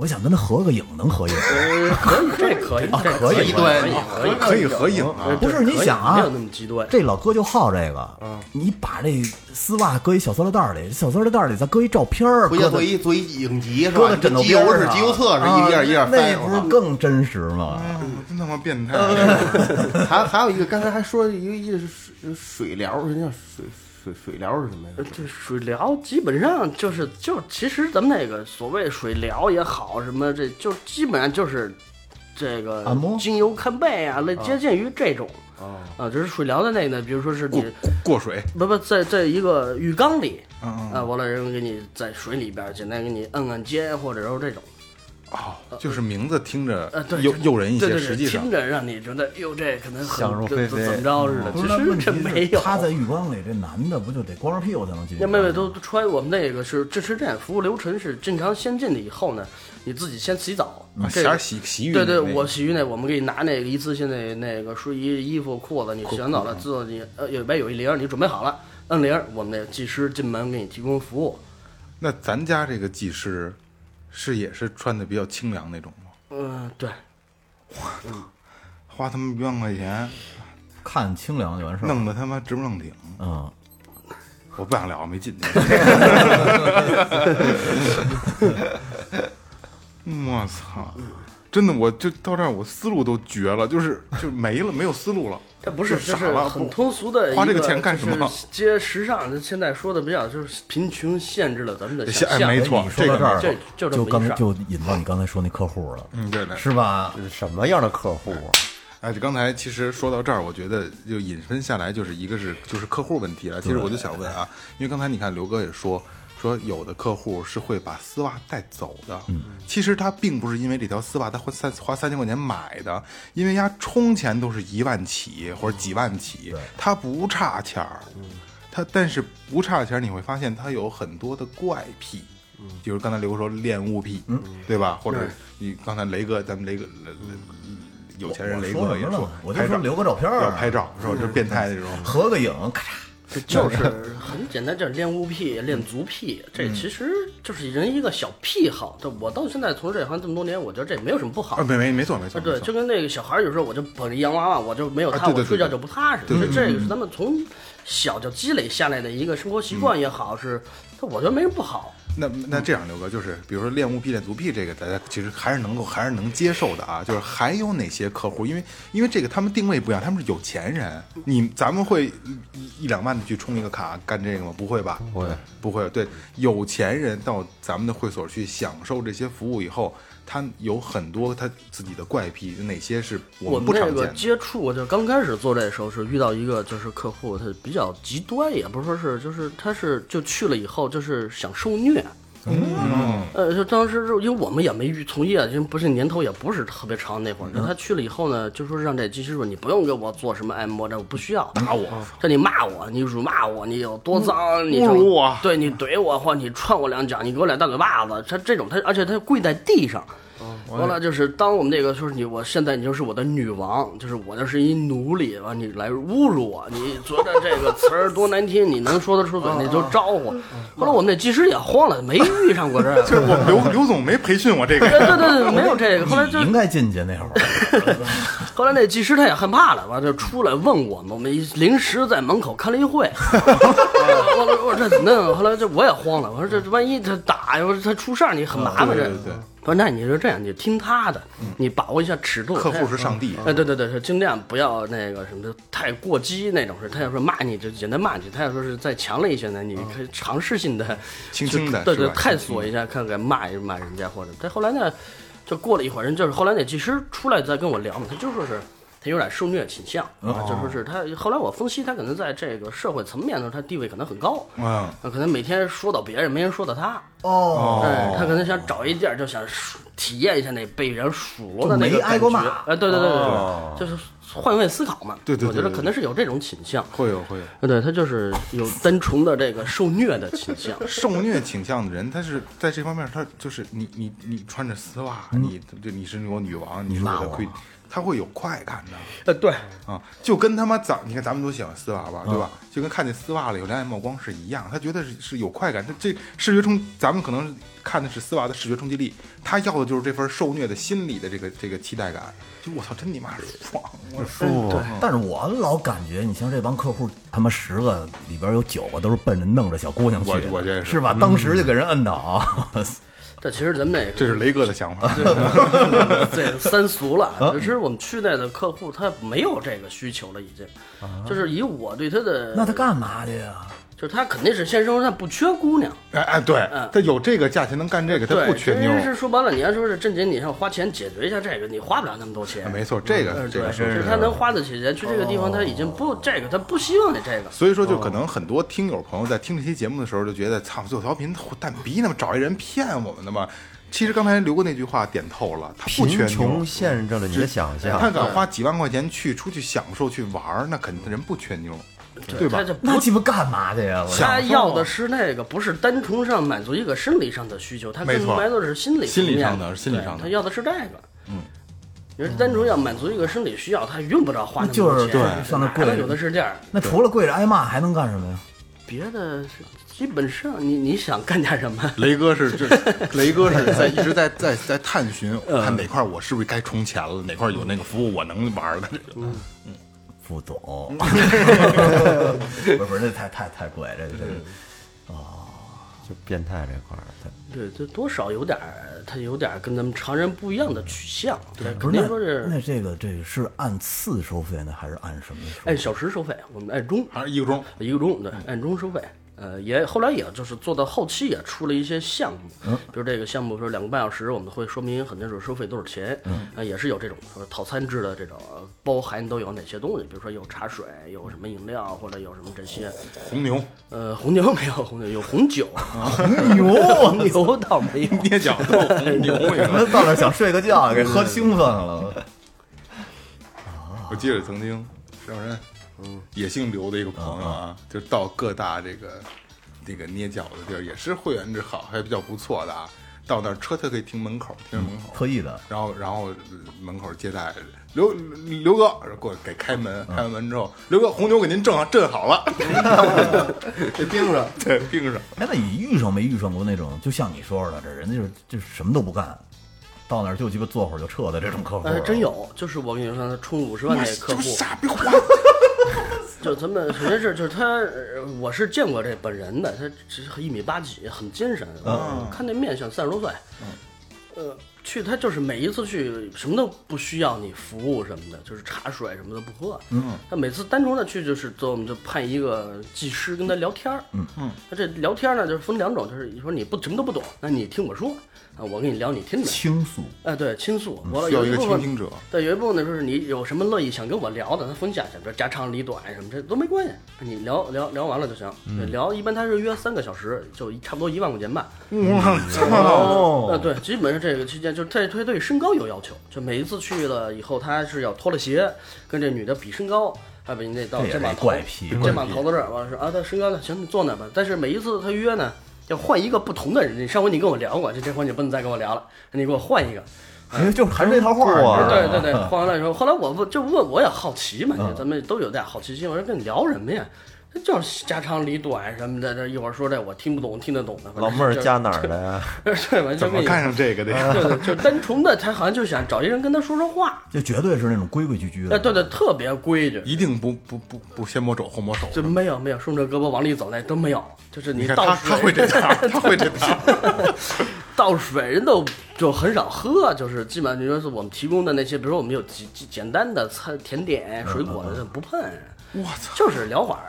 我想跟他合个影，能合影？呃，可以，这可以，这可以以，对可以，可以，合影。不是你想啊没有那么极端。这老哥就好这个，你把这丝袜搁一小塑料袋里，小塑料袋里再搁一照片儿，回家搁在做一做一影集是吧？搁在枕头机油是边儿上机油册是啊一页一页翻那不是更真实吗？真他妈变态！还还有一个，刚才还说一个一个是水水疗，人家水水水疗是什么呀呃？这水疗基本上就是就其实咱们那个所谓水疗也好，什么这就基本上就是这个按摩精油看背啊，类接近于这种哦啊，就是水疗的那个呢，比如说是你过水，不不在在一个浴缸里嗯嗯啊，完了人给你在水里边简单给你按按肩，或者说这种。哦，就是名字听着呃，对，诱诱人一些，实际上听着让你觉得哟，这可能很想入非非怎怎么着似的，其实这没有。是他在浴缸里，这男的不就得光着屁股才能进去？那妹妹都都穿我们那个是这是这样，服务流程是正常先进的以后呢，你自己先洗澡，啊，这个还是洗洗浴对对，我洗浴那我们给你拿那个一次性的那个睡衣、衣服、裤子，你洗完澡了之后你呃里边有一铃，你准备好了，摁铃，我们那个技师进门给你提供服务。那咱家这个技师是也是穿的比较清凉那种吗？呃，对，花他妈一万块钱，看清凉就完事儿。弄得他妈直不正经。嗯，我不想聊，没劲。我操！真的，我就到这儿，我思路都绝了，就是就没了，没有思路了。这不是，就傻了，这是很通俗的一花这个钱干什么就是接时尚，现在说的比较就是贫穷限制了咱们的想象。哎没错你说到这儿这就这么就刚就引到你刚才说那客户了，嗯，对对。是吧？这是什么样的客户啊？哎，就刚才其实说到这儿，我觉得就引申下来就是一个是就是客户问题了。其实我就想问啊，因为刚才你看刘哥也说说有的客户是会把丝袜带走的，嗯，其实他并不是因为这条丝袜他花三花三千块钱买的，因为人家充钱都是一万起或者几万起，他不差钱儿，他但是不差钱儿，你会发现他有很多的怪癖。就是刚才刘哥说恋物癖，对吧？或者你刚才雷哥，咱们雷哥，雷雷有钱人雷哥说？我就说留个照片儿要拍照是吧？就是变态的这种。合个影，咔嚓。这就是 很简单，就是练物癖、练足癖，这嗯其实就是人一个小癖好。这我到现在从事这行这么多年，我觉得这没有什么不好啊，。没没没错没错，啊，对，就跟那个小孩儿有时候我就捧着洋娃娃，我就没有他，我睡觉就不踏实。这这个是咱们从小就积累下来的一个生活习惯也好，是，这我觉得没什么不好。那那这样，刘哥，就是比如说恋物癖、恋足癖这个，大家其实还是能够还是能接受的啊。就是还有哪些客户，因为因为这个他们定位不一样，他们是有钱人，你咱们会一一两万的去充一个卡干这个吗？不会吧？不会，不会。对，有钱人到咱们的会所去享受这些服务以后，他有很多他自己的怪癖，哪些是我不常见的？接触，我就刚开始做这时候是遇到一个就是客户，他比较极端，也不是说是就是他是就去了以后就是想受虐。嗯，呃，就当时就因为我们也没遇从业，因为不是年头也不是特别长那会儿，就他去了以后呢，就说让这技师说你不用给我做什么按摩，这我不需要。打我，这你骂我，你辱骂我，你有多脏，你侮辱我对你怼我或者你踹我两脚，你给我俩大嘴巴子，他这种他而且他跪在地上。完了，就是当我们那个就是你，我现在你就是我的女王，就是我就是一奴隶，完你来侮辱我，你觉得这个词儿多难听，你能说得出嘴，你就招呼。后来我们那技师也慌了，没遇上过这 就是个。我们刘刘总没培训我这个对对对对，没有这个。后来就应该进去那会儿，后来那技师他也害怕了，完了就出来问我们，我们一临时在门口开了一会。我说我说这怎么弄？后来这我也慌了，我说这万一他打呀，我说他出事儿，你很麻烦这。对对对，说那你就这样，你听他的，你把握一下尺度。客户是上帝哎，对对对，是尽量不要那个什么的太过激那种事。他要说骂你就简单骂你，他要说是再强烈一些呢，你可以尝试性的轻轻的对对探索一下，看看骂一骂人家或者。但后来呢，就过了一会儿，人就是后来那技师出来再跟我聊嘛，他就说是。他有点受虐倾向，啊，就说是他。后来我分析，他可能在这个社会层面上，他地位可能很高，嗯，啊，可能每天说到别人，没人说到他。哦，哎，他可能想找一地儿，就想数体验一下那被人数落的那个感觉。挨过骂哎，对对对对就是换位思考嘛。对对对我觉得可能是有这种倾向。会有会有。呃对他就是有单纯的这个受虐的倾向。受虐倾向的人，他是在这方面，他就是你你你穿着丝袜，你这你是我女王，你是我的骂我 queen，他会有快感的呃，对，啊，就跟他妈咱你看咱们都喜欢丝袜吧，对吧？就跟看见丝袜了有两眼冒光是一样，他觉得是是有快感，他这视觉冲，咱们可能看的是丝袜的视觉冲击力，他要的就是这份受虐的心理的这个这个期待感，就我操，真你妈爽！我舒服。但是我老感觉，你像这帮客户，他妈十个里边有九个都是奔着弄着小姑娘去的，我我这是是吧？当时就给人摁倒，这其实咱们这这是雷哥的想法，这 三俗了。其实我们区内的客户他没有这个需求了，已经。就是以我对他的，那他干嘛去呀？就是他肯定是现实生活上不缺姑娘。哎哎，对嗯他有这个价钱能干这个，他对，不缺妞其实是说白了，你要说是正经，你要花钱解决一下这个，你花不了那么多钱。哎没错，这个这个是他能花得起钱去这个地方，他已经不这个，他不希望你这个。所以说，就可能很多听友朋友在听这期节目的时候，就觉得操，最后调频蛋逼，那么找一人骗我们的嘛。其实刚才刘哥那句话点透了，他不缺贫妞穷，限制了你的想象他。敢花几万块钱去出去享受去玩儿，那肯定人不缺妞，对吧他？就不那鸡巴干嘛的呀？他要的是那个，不是单纯上满足一个生理上的需求，他更没错埋的是心理心理上的心理上的他要的是这个。嗯，你说单纯要满足一个生理需要，他用不着花那么就是多钱，对上那有的是这样。那除了跪着挨骂还能干什么呀？别的是基本上你你想干点什么？雷哥是这，雷哥是在一直在在在探寻，看哪块儿我是不是该充钱了，哪块儿有那个服务我能玩儿的。副总，不懂，不是不是，那太太太贵，这个这哦就变态这块儿，他对，这多少有点儿，他有点儿跟咱们常人不一样的取向。对，不是那肯定说是那这个这个是按次收费呢，还是按什么收？按小时收费，我们按钟还是一个钟，一个钟，对，按钟收费。呃，也后来也就是做到后期也出了一些项目，比如这个项目说两个半小时，我们会说明很清楚收费多少钱，啊，也是有这种说套餐制的这种，呃包含都有哪些东西，比如说有茶水，有什么饮料，或者有什么这些，红牛。呃，红牛没有红牛，有红酒，红牛，红牛倒没有。捏脚豆红牛，到那儿想睡个觉，给喝兴奋了。我记得曾经石小人，嗯，也姓刘的一个朋友啊，就到各大这个这个捏脚的地儿，也是会员制好，还比较不错的啊。到那儿车他可以停门口，停门口，特意的，然后然后呃门口接待刘刘哥过来给开门，开完门之后，刘哥红牛给您正正好了，这冰上，对，冰上。哎，那你遇上没遇上过那种，就像你说的，这人家就是就是什么都不干，到那儿就鸡巴坐会儿就撤的这种客户？哎，真有，就是我跟你说，他充五十万那客户。傻逼话，就咱们首先是就是他，呃我是见过这本人的，他只是一米八几，很精神，嗯。看那面相三十多岁，呃，去他就是每一次去什么都不需要你服务什么的，就是茶水什么的不喝，嗯，他每次单纯的去就是做我们就派一个技师跟他聊天儿，嗯。嗯，他这聊天呢就是分两种，就是你说你不什么都不懂，那你听我说啊，我跟你聊你听着，倾诉，哎对，倾诉，完了需要一部分倾听者。对，有一部分呢，就是你有什么乐意想跟我聊的，他分享一下，比如家长里短什么，这都没关系，你聊聊聊完了就行。对，聊一般他是约三个小时，就差不多一万块钱吧。哦呃，对，基本上这个期间，就是他他对身高有要求，就每一次去了以后，他是要脱了鞋跟这女的比身高，还不你得到这也肩膀头，怪癖肩膀头到这儿，完了说啊，他身高呢，行，你坐那吧。但是每一次他约呢，要换一个不同的人。你上回你跟我聊过，这这回你不能再跟我聊了，你给我换一个。哎，就还是那套话啊，对对对，换完了以后，后来我不就问我也好奇嘛，咱们都有点好奇心，我说跟你聊什么呀？就是家长里短什么的，这一会儿说这我听不懂，听得懂的。老妹儿就家哪儿的呀？对，完就跟你怎么看上这个的呀？对对，就单纯的他好像就想找一人跟他说说话，这绝对是那种规规矩矩的。哎，对对，特别规矩，一定不不不不先摸肘后摸手。就没有没有顺着胳膊往里走那都没有，就是你倒水他他会这套，他会这套。倒水人都就很少喝，就是基本上就是我们提供的那些，比如说我们有简简单的餐甜点、水果的不碰，我操，就是聊会儿。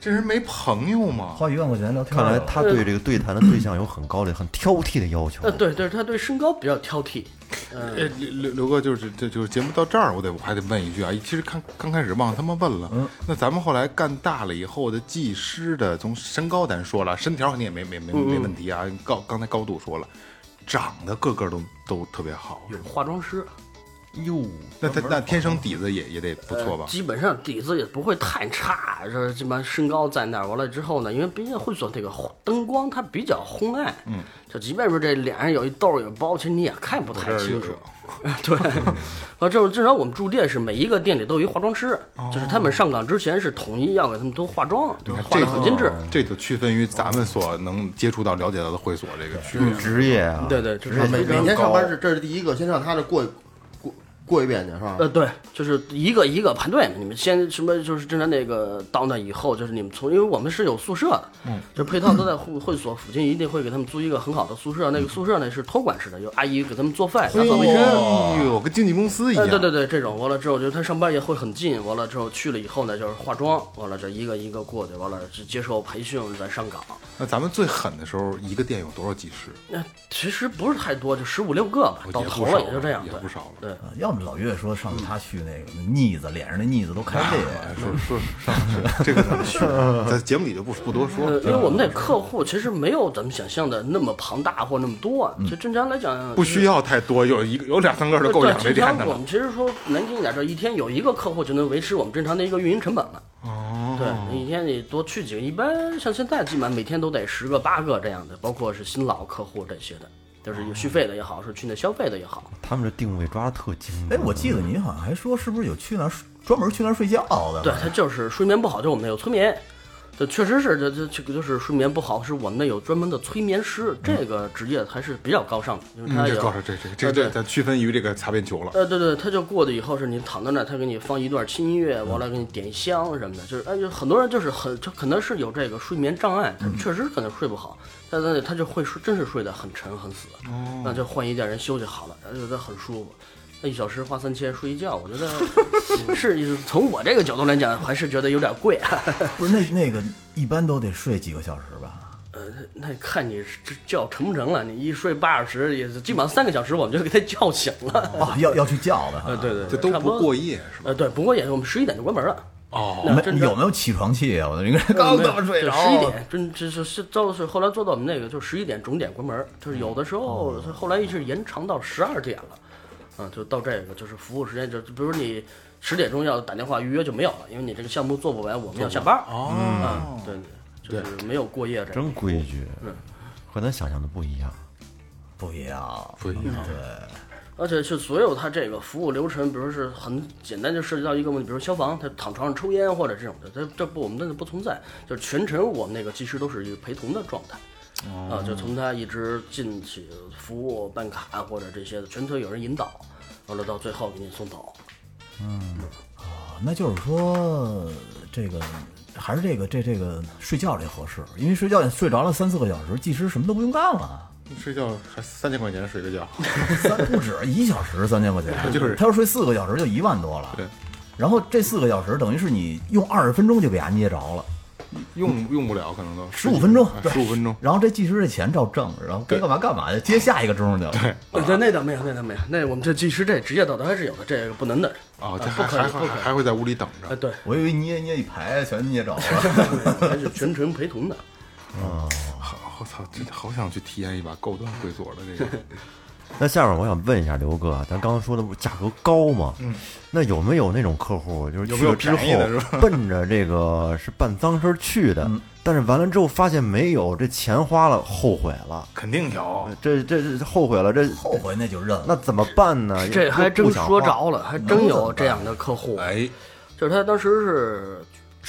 这人没朋友吗？花一万块钱聊天，看来他对这个对谈的对象有很高的、很挑剔的要求。呃，。对对，他对身高比较挑剔，嗯、呃，刘刘刘哥，就是这就是节目到这儿，我得我还得问一句啊，其实刚刚开始忘他妈问了，那咱们后来干大了以后的技师的，从身高咱说了，身条肯定也没没没没问题啊，高刚才高度说了，长得个个都都特别好，有化妆师，哟，那他那天生底子也也得不错吧呃？基本上底子也不会太差，这基本上身高在那儿，完了之后呢，因为毕竟会所这个灯光它比较昏暗，嗯，就即便说这脸上有一痘儿有包，其实你也看不太清楚。对，啊，这至少我们住店是每一个店里都有一化妆师，就是他们上岗之前是统一要给他们都化妆，就是化这的很精致。这就区分于咱们所能接触到、了解到的会所这个区别。职业啊，对对，就是每每天上班是这是第一个，先让他这过过过一遍去是吧？呃，对，就是一个一个排队。你们先什么，就是正常那个到那以后，就是你们从，因为我们是有宿舍的，嗯，就配套都在会会所附近，一定会给他们租一个很好的宿舍。那个宿舍呢是托管式的，有阿姨给他们做饭、打扫卫生。哎呦，跟经纪公司一哎，样。对对对，这种完了之后，就是他上班也会很近。完了之后去了以后呢，就是化妆，完了这一个一个过去，完了是接受培训再上岗。那咱们最狠的时候，一个店有多少技师？那其实不是太多，就十五六个吧，到头了也就这样，也不少了。对。啊要么老岳说上次他去那个腻子，脸上那腻子都开裂了，说说上次这个咱们节目 里就不不多说了，。因为我们那客户其实没有咱们想象的那么庞大或那么多，就正常来讲不需要太多，有一个有两三个就够对养这店的了正常我们。其实说难听一点，这一天有一个客户就能维持我们正常的一个运营成本了。哦，对，一天你多去几个，一般像现在基本上每天都得十个八个这样的，包括是新老客户这些的，就是有续费的也好，是去那消费的也好。他们这定位抓的特精哎。，我记得您好像还说是不是有去那儿专门去那儿睡觉的？对，他就是睡眠不好，就我们那有催眠。这确实是，这这这个就是睡眠不好，是我们那有专门的催眠师，这个职业还是比较高尚的，因为他嗯，有这告诉这这这这咱区分于这个擦边球了。呃，对对，他就过的以后是你躺在那儿，他给你放一段轻音乐，完了给你点香什么的，就是哎，就很多人就是很，就可能是有这个睡眠障碍，他确实可能睡不好，但是他就会睡，真是睡得很沉很死，那就换一家人休息好了，然后觉得很舒服。那一小时花三千睡一觉，我觉得是从我这个角度来讲，还是觉得有点贵。啊 不是那那个一般都得睡几个小时吧？呃，那看你这觉成不成了，你一睡八小时，也是基本上三个小时我们就给他叫醒了。啊，要要去叫的对对，这都差不多过夜是吧？呃，对，不过夜我们十一点就关门了。哦，没那真的有没有起床气啊？我应该刚他妈睡着，十一点，真这是是招是后来做到我们那个，就十一点准点关门，就是有的时候后来一直延长到十二点了，啊，就到这个就是服务时间，就比如你十点钟要打电话预约就没有了，因为你这个项目做不完，我们要下班。哦，嗯，对对，就是没有过夜这个。真规矩，嗯和咱想象的不一样。不一样，不一样。对而且是所有它这个服务流程，比如是很简单，就涉及到一个问题，比如消防，他躺床上抽烟或者这种的，这这不我们那个不存在，就是全程我们那个技师都是一个陪同的状态。啊，就从他一直进去服务办卡或者这些的，全程有人引导，完了到最后给你送走。嗯，啊那就是说这个还是这个这这个睡觉这合适，因为睡觉睡着了三四个小时，技师什么都不用干了。睡觉还三千块钱睡个觉，三不止一小时三千块钱，就是他要睡四个小时就一万多了。对，然后这四个小时等于是你用二十分钟就给它捏着了，用用不了，可能都十五分钟十五分钟。然后这技师这钱照挣，然后该干嘛干嘛去，接下一个钟去了。对，呃对，那倒没有，那倒没有，那我们这技师这职业道德还是有的，这个不能的。哦，这啊不还还会在屋里等啊，着。对，我以为捏捏一排全捏着了。还是全程陪同的。好，我操，真的好想去体验一把高端会所的这个。那下面我想问一下刘哥，咱刚刚说的不是价格高吗？嗯，那有没有那种客户，就是有没有去了之后奔着这个是办脏事儿去的，嗯但是完了之后发现没有，这钱花了，后悔了，肯定有，这这这后悔了，这后悔那就认了。那怎么办呢？这还真说着了，还真有这样的客户。哎，就是他当时是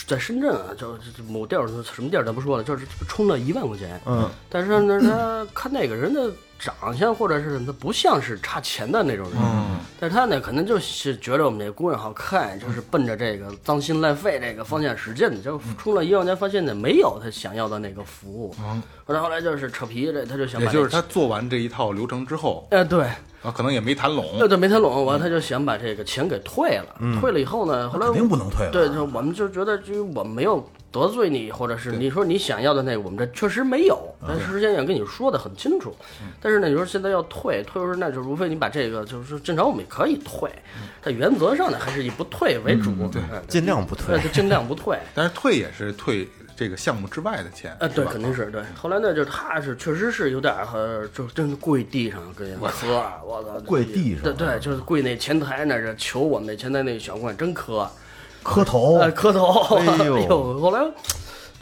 在深圳啊，就就某地儿什么地儿咱不说了，就是充了一万块钱。嗯，但是呢，他看那个人的长相或者是他不像是差钱的那种人，嗯，但是他呢可能就是觉得我们这姑娘好看，就是奔着这个脏心烂肺这个方向使劲的，就出了一万块钱，发现呢没有他想要的那个服务。嗯，后来后来就是扯皮，这他就想把这也就是他做完这一套流程之后，哎对。啊，可能也没谈拢对。对，没谈拢，完他就想把这个钱给退了。退了以后呢，后来肯定不能退了对，就我们就觉得，就我们没有得罪你，或者是你说你想要的那个，我们这确实没有。但是之前也跟你说的很清楚。但是呢，你说现在要退，退说那就无非你把这个，就是说正常我们也可以退，但原则上呢还是以不退为主。对，尽量不退。尽量不退。但是退也是退这个项目之外的钱，呃，对，肯定是对。后来呢，就是他是确实是有点儿和，就真的跪地上跟人磕，我操，跪地上。对对，就是跪那前台那儿求我们那前台那小姑娘真磕，磕头，呃，磕头，哎呦后来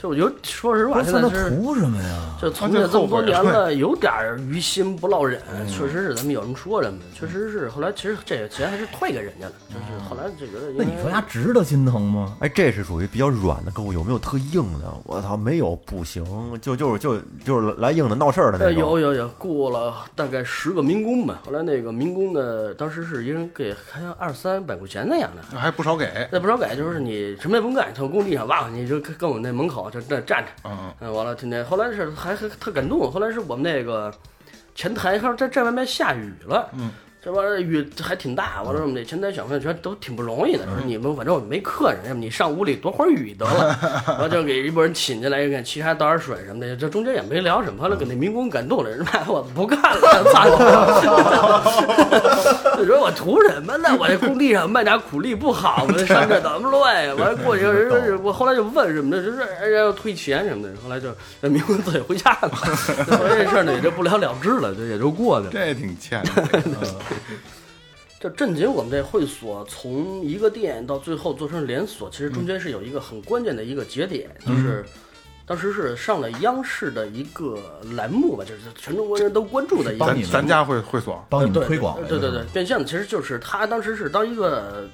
就我觉得说实话，现在是。图什么呀？就从业这么多年了，有点儿于心不落忍，确实是咱们有什么说什么，确实是。后来其实这个钱还是退给人家了，就是后来就觉得，那你说他值得心疼吗？哎，这是属于比较软的客户，有没有特硬的？我操，没有不行，就就是就就是来硬的闹事儿的那呃，种。有有有，雇了大概十个民工吧。后来那个民工呢，当时是一人给还像二三百块钱那样的。那还不少给。那不少给，就是你什么也甭干，从工地上挖，你就跟我那门口就那站着，嗯嗯，完了天天。后来是还还特感动，后来是我们那个前台，他说在站外面下雨了，嗯。这玩意儿雨还挺大，完了我们那前台小朋友觉得都挺不容易的，说你们反正我没客人，你上屋里躲会儿雨得了，然后就给一拨人请进来，给沏茶倒点水什么的，这中间也没聊什么，了给那民工感动了，人妈我不干了，操！你说我图什么呢？我这工地上卖点苦力不好吗？上这怎么乱呀？完了过去人说是，我后来就问什么的，就是人家要退钱什么的，后来就那民工自己回家了。这事儿呢也就不了了之了，就也就过去了。这也挺欠的。就正经我们这会所从一个店到最后做成连锁，其实中间是有一个很关键的一个节点，就是当时是上了央视的一个栏目吧，就是全中国人都关注的一个咱帮你咱家会会所，帮你对们推广的对对对，变相的其实就是他当时是当一个呃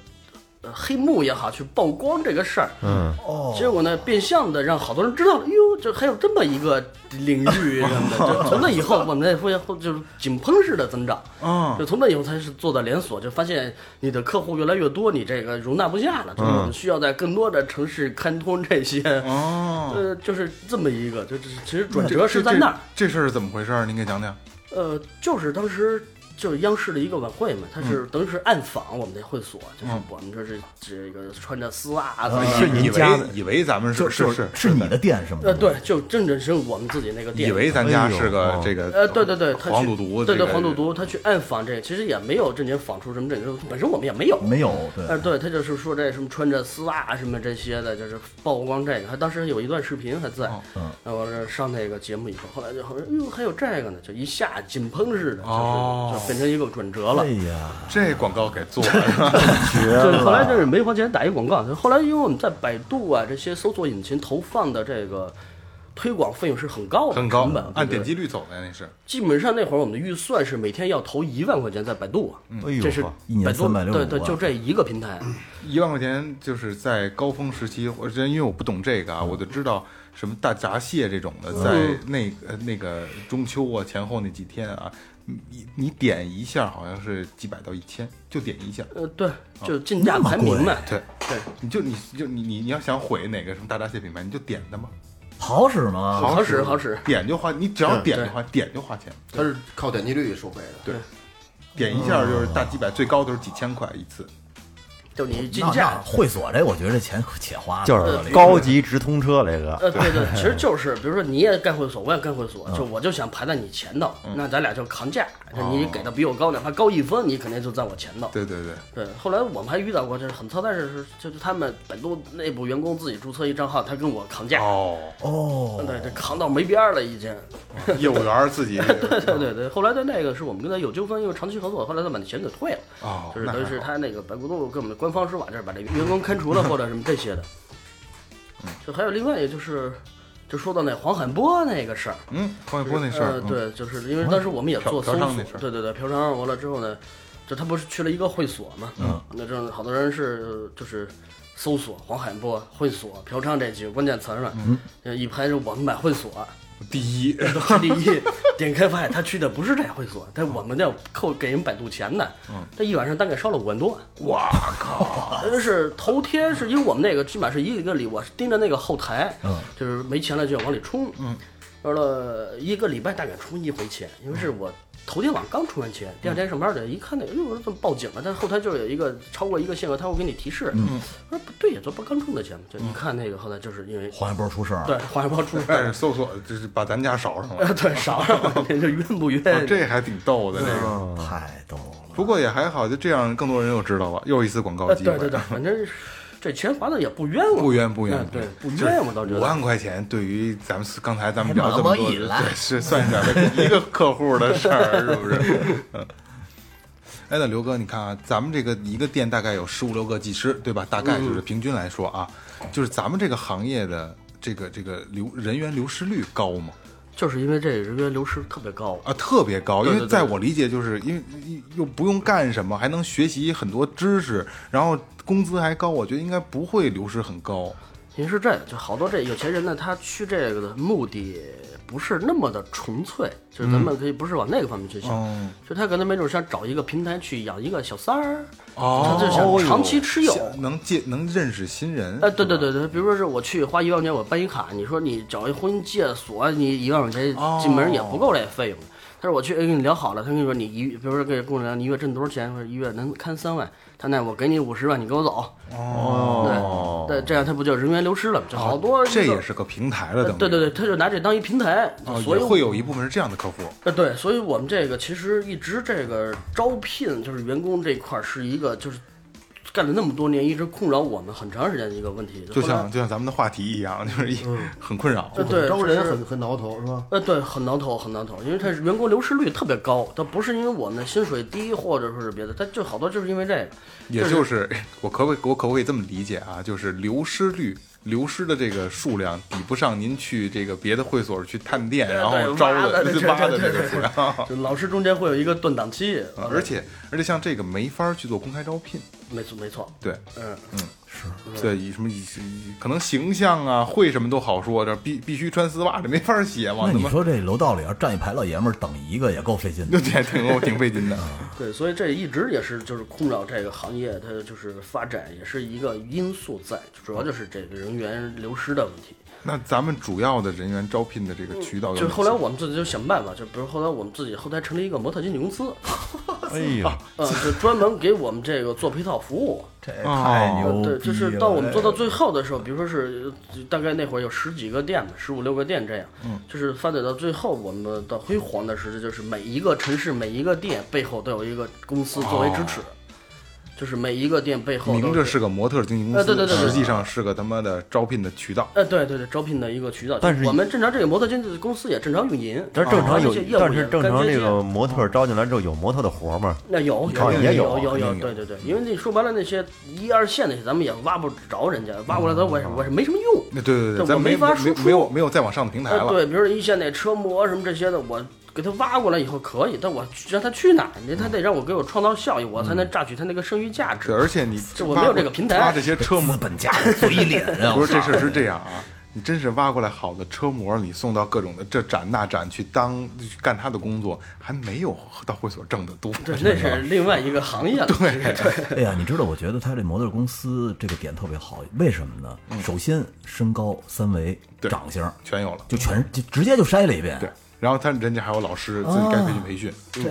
黑幕也好去曝光这个事儿，嗯，哦，结果呢变相的让好多人知道了，哟，这还有这么一个领域什么的，就从那以后我们这会后就是井喷式的增长，嗯就从那以后才是做的连锁，就发现你的客户越来越多，你这个容纳不下了，就是我们需要在更多的城市开通这些，哦，呃，就是这么一个，就就是其实转折是在那儿。这这事儿是怎么回事儿？您给讲讲。呃，就是当时就是央视的一个晚会嘛，他是等于是暗访我们的会所，就是我们这是这个穿着丝袜子，是你以家的为以为咱们是是是是你的店是吗？呃，对，就正正是我们自己那个店，以为咱家是个哦这个呃，对对对，他去黄赌毒，对对黄赌毒，他去暗访这个，其实也没有正经访出什么这个，本身我们也没有。没有，对，呃，对他就是说这什么穿着丝袜什么这些的，就是曝光这个。他当时有一段视频还在，嗯，然后这上那个节目以后，后来就好像哟还有这个呢，就一下井喷似的，就是、哦就变成一个转折了哎。呀，这广告给做了？绝对，后来。就是没花钱打一广告。后来因为我们在百度啊这些搜索引擎投放的这个推广费用是很高的，很高按点击率走的那是。基本上那会儿我们的预算是每天要投一万块钱在百度啊，哎呦这是一年百度365对对，就这一个平台。一万块钱就是在高峰时期，我之前因为我不懂这个啊，我就知道什么大闸蟹这种的，在那呃那个中秋啊前后那几天啊，你你点一下好像是几百到一千，就点一下。呃，对，就竞价排名嘛。对对，你就你就你你你要想毁哪个什么大闸蟹品牌，你就点它嘛，好使吗？好使好使。点就花，你只要点的话，点就花钱。它是靠点击率收费的。对，点一下就是大几百，最高都是几千块一次。就你竞那价，会所这，我觉得这钱且花了就是高级直通车这个。呃，对对，其实就是，比如说你也干会所，我也干会所，就我就想排在你前头，那咱俩就扛价，就你给的比我高，哪怕高一分，你肯定就在我前头。对对对，对，后来我们还遇到过，就是很操蛋的是，就是他们百度内部员工自己注册一账号，他跟我扛价，哦，哦，对，这扛到没边儿了已经。业务员自己 对对对，后来的那个是我们跟他有纠纷，因为长期合作，后来他把那钱给退了，哦，就是等于是他那个百度跟我们的官方说法，就是把这员工开除了或者什么这些的。就还有另外，一个就是就说到那黄海波那个事儿，嗯，黄海波那事儿呃，，嗯，对，就是因为当时我们也做搜索对对对，嫖娼完了之后呢，就他不是去了一个会所嘛，嗯，那这好多人是就是搜索黄海波会所嫖娼这几个关键词儿嘛，嗯，一拍就我们买会所，第一，都是第一，点开发现他去的不是这会所，但我们要扣给人百度钱的，他一晚上单给烧了五万多，哇靠，真是头天是因为我们那个基本上是一个一个里，我是盯着那个后台，嗯。就是没钱了就要往里充，嗯，完了一个礼拜大概充一回钱，因为是我头天晚上刚充完钱，第二天上班的一看那个，哎呦，我说怎么报警了？但后台就有一个超过一个限额，他会给你提示，嗯，我说不对呀，这不刚充的钱吗？就一看那个后来就是因为黄海波出事儿，对黄海波出事儿但是，搜索就是把咱家烧上了，呃，对，少上了，这冤不冤？哦这还挺逗的这个。太逗了。不过也还好，就这样更多人又知道了，又一次广告呃，机会。对对对，反正是这钱花的也不冤枉，不冤不冤嗯，对，不冤枉，我倒觉五。万块钱对于咱们刚才咱们聊这么多，对，是算下来一个客户的事儿，是不是？嗯。哎，那刘哥，你看啊，咱们这个一个店大概有十五六个技师，对吧？大概就是平均来说啊，就是咱们这个行业的这个这个流人员流失率高吗？就是因为这人员流失特别高，啊，特别高，因为在我理解，就是因为又不用干什么，还能学习很多知识，然后工资还高，我觉得应该不会流失很高。因为是这样，就好多这有钱人呢，他去这个的目的不是那么的纯粹，就是咱们可以不是往那个方面去想，嗯，就他可能没准想找一个平台去养一个小三儿，哦他就想长期持有。能借能认识新人。呃，对对对对，比如说是我去花一万块钱我办一卡，你说你找一婚姻介所，你一万块钱哦进门也不够这费用。但是我去哎跟你聊好了，他跟你说你一，比如说跟姑娘聊你一月挣多少钱，或者一月能看三万，他那我给你五十万，你跟我走。哦，对，这样他不就人员流失了吗？就好多、这也是个平台了，对对对，他就拿这当一平台，哦，所以也会有一部分是这样的客户。呃对，所以我们这个其实一直这个招聘就是员工这一块儿是一个就是干了那么多年，一直困扰我们很长时间的一个问题。就像就像咱们的话题一样，就是一很困扰。呃对招人很很挠头是吧？呃，对，很挠头，很挠头，因为他员工流失率特别高，他不是因为我们的薪水低，或者说是别的，他就好多就是因为这个。也就是我可不可以我可不可以这么理解啊？就是流失率。流失的这个数量抵不上您去这个别的会所去探店，然后招的 挖的这个数量。就老师中间会有一个断档期，啊而且而且像这个没法去做公开招聘，没错没错，对嗯嗯是，对，以什么以以可能形象啊，会什么都好说，这必必须穿丝袜，这没法写嘛，那你说这楼道里要站一排老爷们儿等一个也够费劲的 对。挺挺挺费劲的。对，所以这一直也是就是困扰这个行业，它就是发展也是一个因素在，主要就是这个人员流失的问题。那咱们主要的人员招聘的这个渠道就是后来我们自己就想办法，就比如后来我们自己后台成立一个模特经纪公司，哎呀，嗯，就专门给我们这个做配套服务。这太牛逼了！对，就是到我们做到最后的时候，比如说是呃大概那会儿有十几个店嘛，十五六个店这样，嗯，就是发展到最后，我们的辉煌的时候，就是每一个城市每一个店背后都有一个公司作为支持，就是每一个店背后都明着是个模特经纪公司，呃对对对对实际上是个他妈的招聘的渠道。呃，对对对，招聘的一个渠道。但是我们正常这个模特经纪公司也正常运营，但是正常有啊这些业，务但是正常这个模特招进来之后有模特的活吗？那有也有有有对对对，因为那说白了那些一二线那些咱们也挖不着人家，挖过来咱我也我是没什么用。那对对对，咱没法输出没有没有再往上的平台呃，了。对，比如说一线那车模什么这些的，我给他挖过来以后可以，但我让他去哪儿？你他得让我给我创造效益，我才能榨取他那个剩余价值。对，而且你这我没有这个平台挖这些车模本家的嘴脸啊！不是这事是这样啊，你真是挖过来好的车模，你送到各种的这展那展去当去干他的工作，还没有到会所挣的多。对，那是另外一个行业了。对对，哎呀，你知道，我觉得他这模特公司这个点特别好，为什么呢？首先身高、三围、对长相全有了。就全就直接就筛了一遍。对，然后他人家还有老师自己该培训培训。这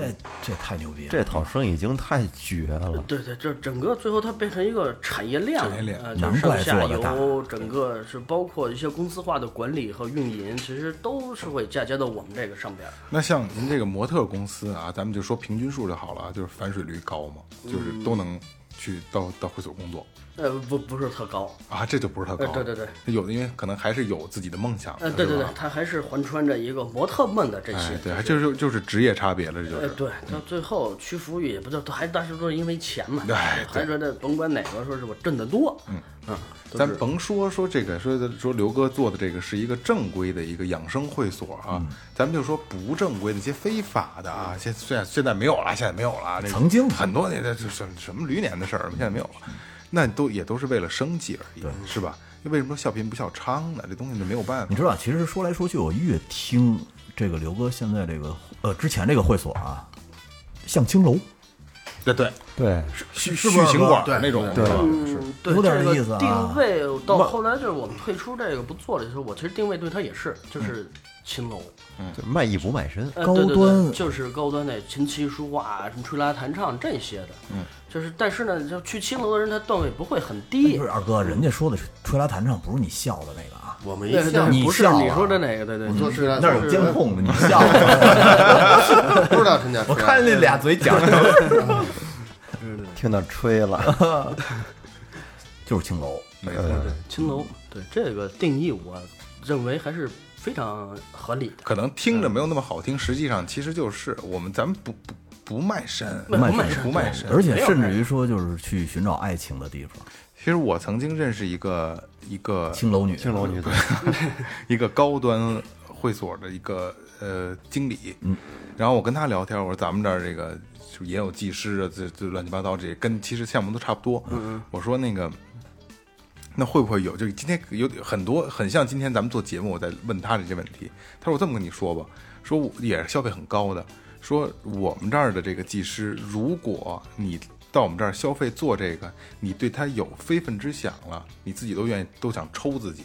这太牛逼了。这套生意经太绝了。对对，这整个最后它变成一个产业链，产业链呃，就难怪上下游，整个是包括一些公司化的管理和运营，其实都是会嫁接到我们这个上边。那像您这个模特公司啊，咱们就说平均数就好了，就是反水率高嘛，就是都能去到到会所工作呃，不不是特高，啊，这就不是特高。呃对对对，有的因为可能还是有自己的梦想。呃，对对对是吧，它还是环穿着一个模特梦的这些哎，，对，还就是就是职业差别了，这就呃，是。对，到最后屈服于也不知道，还当时都是因为钱嘛，哎对还觉得甭管哪个，说是我挣得多，嗯嗯，咱甭说说这个，说说刘哥做的这个是一个正规的一个养生会所啊，嗯咱们就说不正规的一些非法的啊，现现在现在没有了，现在没有了啊，这个曾经很多年的这什什么驴年的事儿，现在没有了，那都也都是为了生计而已，是吧？那为什么说笑贫不笑娼呢？这东西就没有办法。你知道，其实说来说去，我越听这个刘哥现在这个呃之前这个会所啊，像青楼，对对，对，续是不是续情馆对那种，对。有点这个意思啊。定位到后来就是我们退出这个不做了的时候，我其实定位对它也是就是青楼，就卖艺不卖身。高呃对对对端。就是高端的琴棋书画、什么吹拉弹唱这些的，嗯，就是但是呢，就去青楼的人他段位不会很低不，是二哥，人家说的是吹拉弹唱，不是你笑的那个啊，我们一对对笑你你笑啊说的哪个，对对，做吹拉那有监控的，你 笑的。不知道人家我看那俩嘴讲的，听到吹了，就是青楼。没错。青楼，对这个定义，我认为还是非常合理的。可能听着没有那么好听，实际上其实就是我们咱们不不不卖身，不卖卖身不卖身。而且甚至于说，就是去寻找爱情的地方，其实我曾经认识一个一个青楼女，青楼女子，一个高端会所的一个呃经理，嗯，然后我跟他聊天，我说咱们这儿这个就也有技师啊，这这乱七八糟这些，跟其实项目都差不多，嗯我说那个。那会不会有？就是今天有很多很像今天咱们做节目，我在问他这些问题。他说：“我这么跟你说吧，说我也是消费很高的。说我们这儿的这个技师，如果你到我们这儿消费做这个，你对他有非分之想了，你自己都愿意都想抽自己，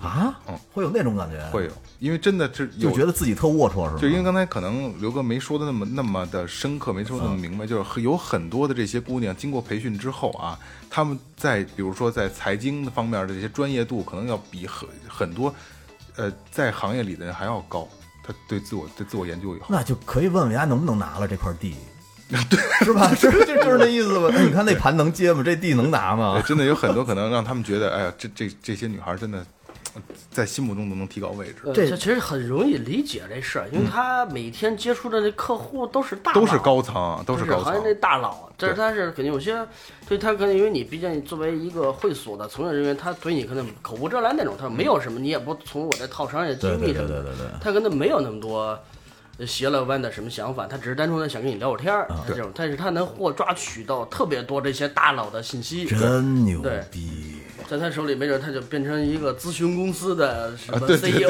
啊，嗯。会有那种感觉，会有，因为真的是就觉得自己特龌龊是吧？就因为刚才可能刘哥没说的那么那么的深刻，没说那么明白，就是有很多的这些姑娘经过培训之后啊，她们在比如说在财经方面的这些专业度，可能要比很很多呃在行业里的人还要高。她对自我对自我研究以后，那就可以问问人家能不能拿了这块地，对是吧？是就就是那意思吧？那你看那盘能接吗？这地能拿吗？真的有很多可能让他们觉得，哎呀，这这这些女孩真的呃在心目中都能提高位置，呃这这其实很容易理解这事儿，因为他每天接触的那客户都是大都是高层，都是高层是行业。内大佬，但是他是肯定有些，对他可能因为你毕竟作为一个会所的从业人员，他对你可能口无遮拦那种，他没有什么，你也不从我这套商业机对对密什么的，对对对对。他可能没有那么多呃斜了弯的什么想法，他只是单纯的想跟你聊会儿天儿，啊这种，但是他能获抓取到特别多这些大佬的信息，真牛对。逼！在他手里，没准他就变成一个咨询公司的什么 CEO，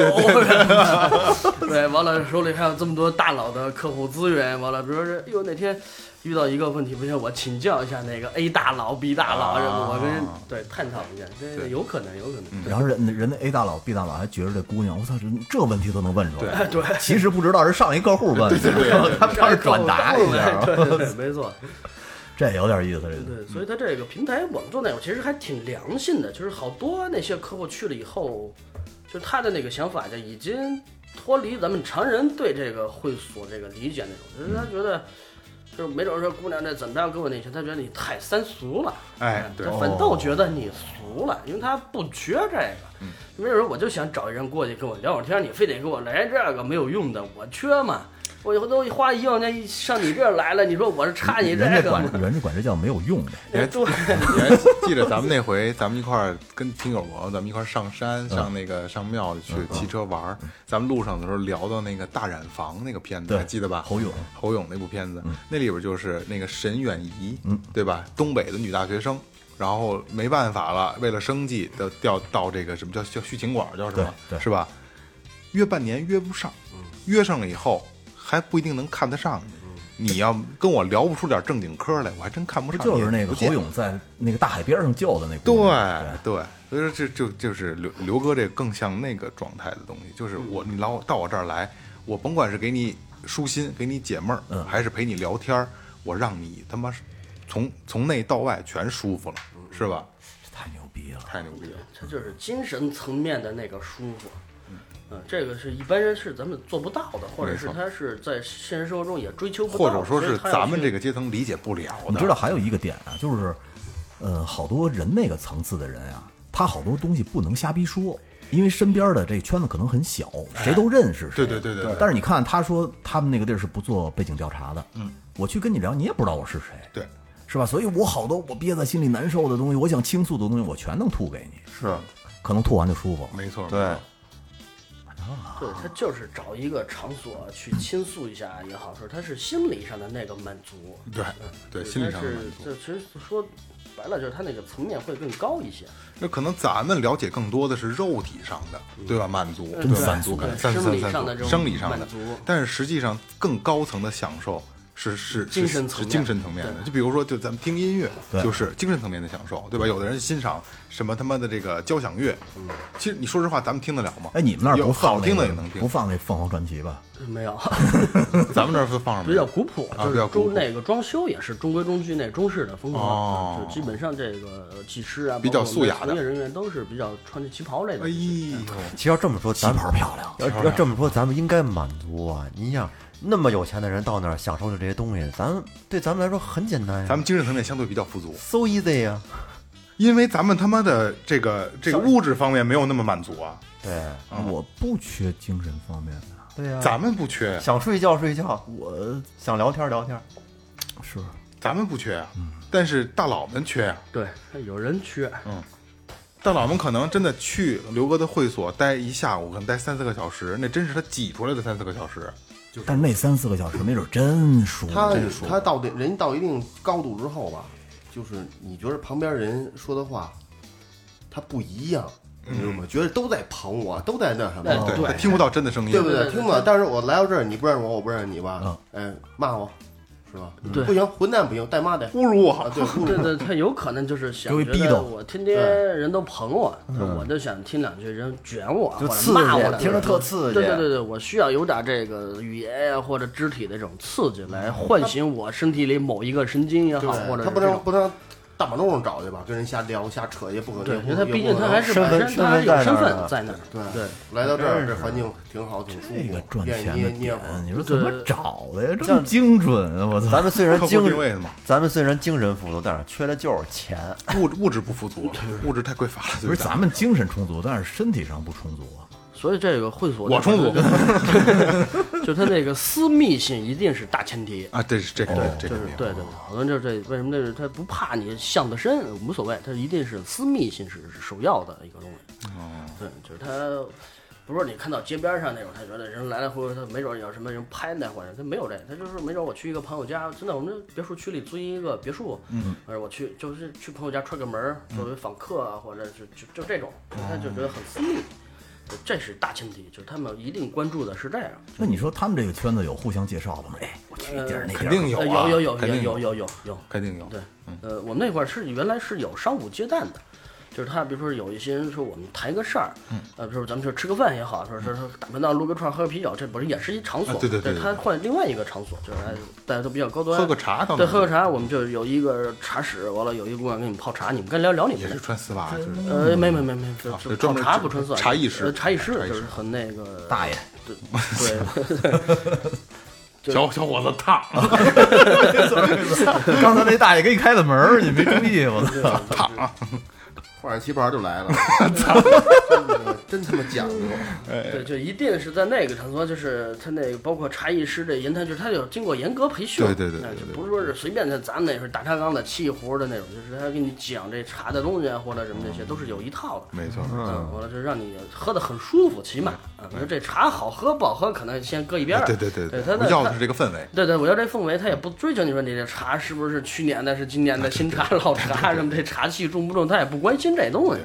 对，完了手里还有这么多大佬的客户资源，完了，比如说，哎呦哪天遇到一个问题，不行，我请教一下那个 A 大佬、B 大佬，啊什么，我跟人对探讨一下，这有可能，有可能。然后人人家 A 大佬、B 大佬还觉得这姑娘，我操，这这问题都能问出来。对，其实不知道是上一客户问的，他他是转达一下，对对对，没错。这有点意思。这个对，所以他这个平台我们做那种其实还挺良心的，就是好多那些客户去了以后，就是他的那个想法就已经脱离咱们常人对这个会所这个理解那种，就是他觉得。就是没准说姑娘这怎么样跟我那些，他觉得你太三俗了，哎对他反倒觉得你俗了，因为他不缺这个。没准说我就想找一人过去跟我聊会儿天，你非得给我来这个没有用的，我缺吗？我以后都花一万块钱上你这儿来了，你说我是差你这人家个吗？管人家管这叫没有用的。你还对，你还记得咱们那回，咱们一块儿跟听友朋友，咱们一块儿上山，上那个上庙去骑车玩儿。咱们路上的时候聊到那个大染坊那个片子，还记得吧？侯勇，侯勇那部片子，那里边就是那个沈远仪，对吧？东北的女大学生，然后没办法了，为了生计的调到这个什么叫叫续情馆叫什么，是吧？约半年约不上，约上了以后还不一定能看得上你。你要跟我聊不出点正经嗑来，我还真看不不上。就是那个侯勇在那个大海边上救的那对对，所以说这就就是刘刘哥这更像那个状态的东西，就是我你老到我这儿来，我甭管是给你舒心，给你解闷儿，嗯。还是陪你聊天儿，我让你他妈从从内到外全舒服了，是吧？太牛逼了。太牛逼了！它就是精神层面的那个舒服。嗯，这个是一般人是咱们做不到的，或者是他是在现实生活中也追求不到，或者说是咱们这个阶层理解不了的。你知道还有一个点啊，就是，呃，好多人那个层次的人啊，他好多东西不能瞎逼说，因为身边的这圈子可能很小，谁都认识谁。哎对对对对对但是你看，他说他们那个地儿是不做背景调查的，嗯，我去跟你聊，你也不知道我是谁，对，是吧？所以我好多我憋在心里难受的东西，我想倾诉的东西，我全能吐给你，是可能吐完就舒服。没错，对，对他就是找一个场所去倾诉一下也好，说他是心理上的那个满足。对对，心理上的满足。这其实说白了，就是他那个层面会更高一些。那可能咱们了解更多的是肉体上的，对吧？满足，真满足感，对生理三三足，上的这种生理上的满足。但是实际上更高层的享受是是是精神层面精神层面的。就比如说，就咱们听音乐，对就是精神层面的享受，对吧？有的人欣赏什么他妈的这个交响乐，其实你说实话，咱们听得了吗？哎，你们那儿有不放好听那个的也能听不，放那凤凰传奇吧？没有，咱们这儿是放什么？比较古朴，啊就是比较古朴中那个装修也是中规中矩那中式的风格，哦就基本上这个技师啊，比较包括素雅的从业人员都是比较穿着旗袍类的。哎呦，其实要这么说，咱们旗袍漂亮要要这么说，咱们应该满足啊！你想，那么有钱的人到那儿享受着这些东西，咱对咱们来说很简单呀，咱们精神层面相对比较富足，so easy 呀。因为咱们他妈的这个这个物质方面没有那么满足啊，对。我不缺精神方面的，对呀，咱们不缺，想睡觉睡觉，我想聊天聊天。是。咱们不缺呀，但是大佬们缺呀。对，有人缺，嗯。大佬们可能真的去刘哥的会所待一下午，可能待三四个小时，那真是他挤出来的三四个小时。但是那三四个小时没准真舒服。他真舒服他到得人到一定高度之后吧，就是你觉得旁边人说的话，他不一样，你知道吗？觉得都在捧我，都在那什么，哎对，听不到真的声音，对不对？听不到。但是我来到这儿，你不认识我，我不认识你吧？哎，骂我，是吧？对不行，混蛋不行，带骂的。侮辱我好，。对，侮辱对对，他有可能就是想觉得我逼斗我天天人都捧我，我就想听两句人卷我或者就刺激骂我听着特刺激对对对对，我需要有点这个语言呀或者肢体的这种刺激来唤醒我身体里某一个神经也好，或者他不能不能大马路上找去吧，跟人瞎聊瞎扯也不可能。对，因为他毕竟他还是身份本身他还是有身身份在那儿呢在那儿，对对。来到这儿，这环境挺好，挺舒服。这个赚愿意钱的捏捏点会儿，你说怎么找的呀？这么精准啊！我操！咱们虽然客户精定位的嘛，咱们虽然精神富足，但是缺的就是钱。物物质不富足，物质太匮乏了。不是咱们精神充足，但是身体上不充足啊。所以这个会所，我充足就他那个私密性一定是大前提。啊，对是这个这个就是个没有对对对，好多人就是这为什么这是他不怕你巷子深无所谓，他一定是私密性是是首要的一个东西。哦，对，就是他不是你看到街边上那种，他觉得人来来回回，他没准有什么人拍那或者他没有这，他就是没准我去一个朋友家，真的我们这别墅区里租一个别墅，嗯，我去就是去朋友家串个门儿，作为访客啊，或者是就就这种，他就觉得很私密。这是大前提，就是他们一定关注的是这样。那你说他们这个圈子有互相介绍的吗？哎，我去一点儿那肯定有呃啊，有有有有有有有，肯定有。对，呃，我们那块儿是原来是有商务接待的，就是他比如说有一些人说我们谈个事儿，嗯。呃，比如说咱们就吃个饭也好，说说说打个闹撸个串喝个啤酒，这不是也是一场所，啊对对对对他换另外一个场所，就是哎大家都比较高端，喝个茶对，喝个茶，我们就有一个茶室，完了有一个姑娘给你们泡茶，你们该聊聊你们的也是。穿丝袜，就是呃，没没没没，就就泡茶不穿色，茶艺师呃茶艺师茶艺师就是很那个大爷，对 对，就小小伙子烫。刚才那大爷给你开的门儿，你没注意，我操！烫啊！换上旗袍就来了，真的真他妈讲究。对，就一定是在那个场所，就是他那个包括茶艺师的言谈，就是他有经过严格培训，对对对对哎就对不是说是随便的，咱那是大茶缸的沏一壶的那种，就是他给你讲这茶的东西啊，或者什么这些，都是有一套的。没错，嗯，完了就让你喝的很舒服，起码啊，你说这茶好喝不好喝，可能先搁一边儿。对对对对，要的是这个氛围。对对，我要这氛围，他也不追求你说你这茶是不是去年的，是今年的新茶、老茶什么，这茶气重不重，他也不关心这东西。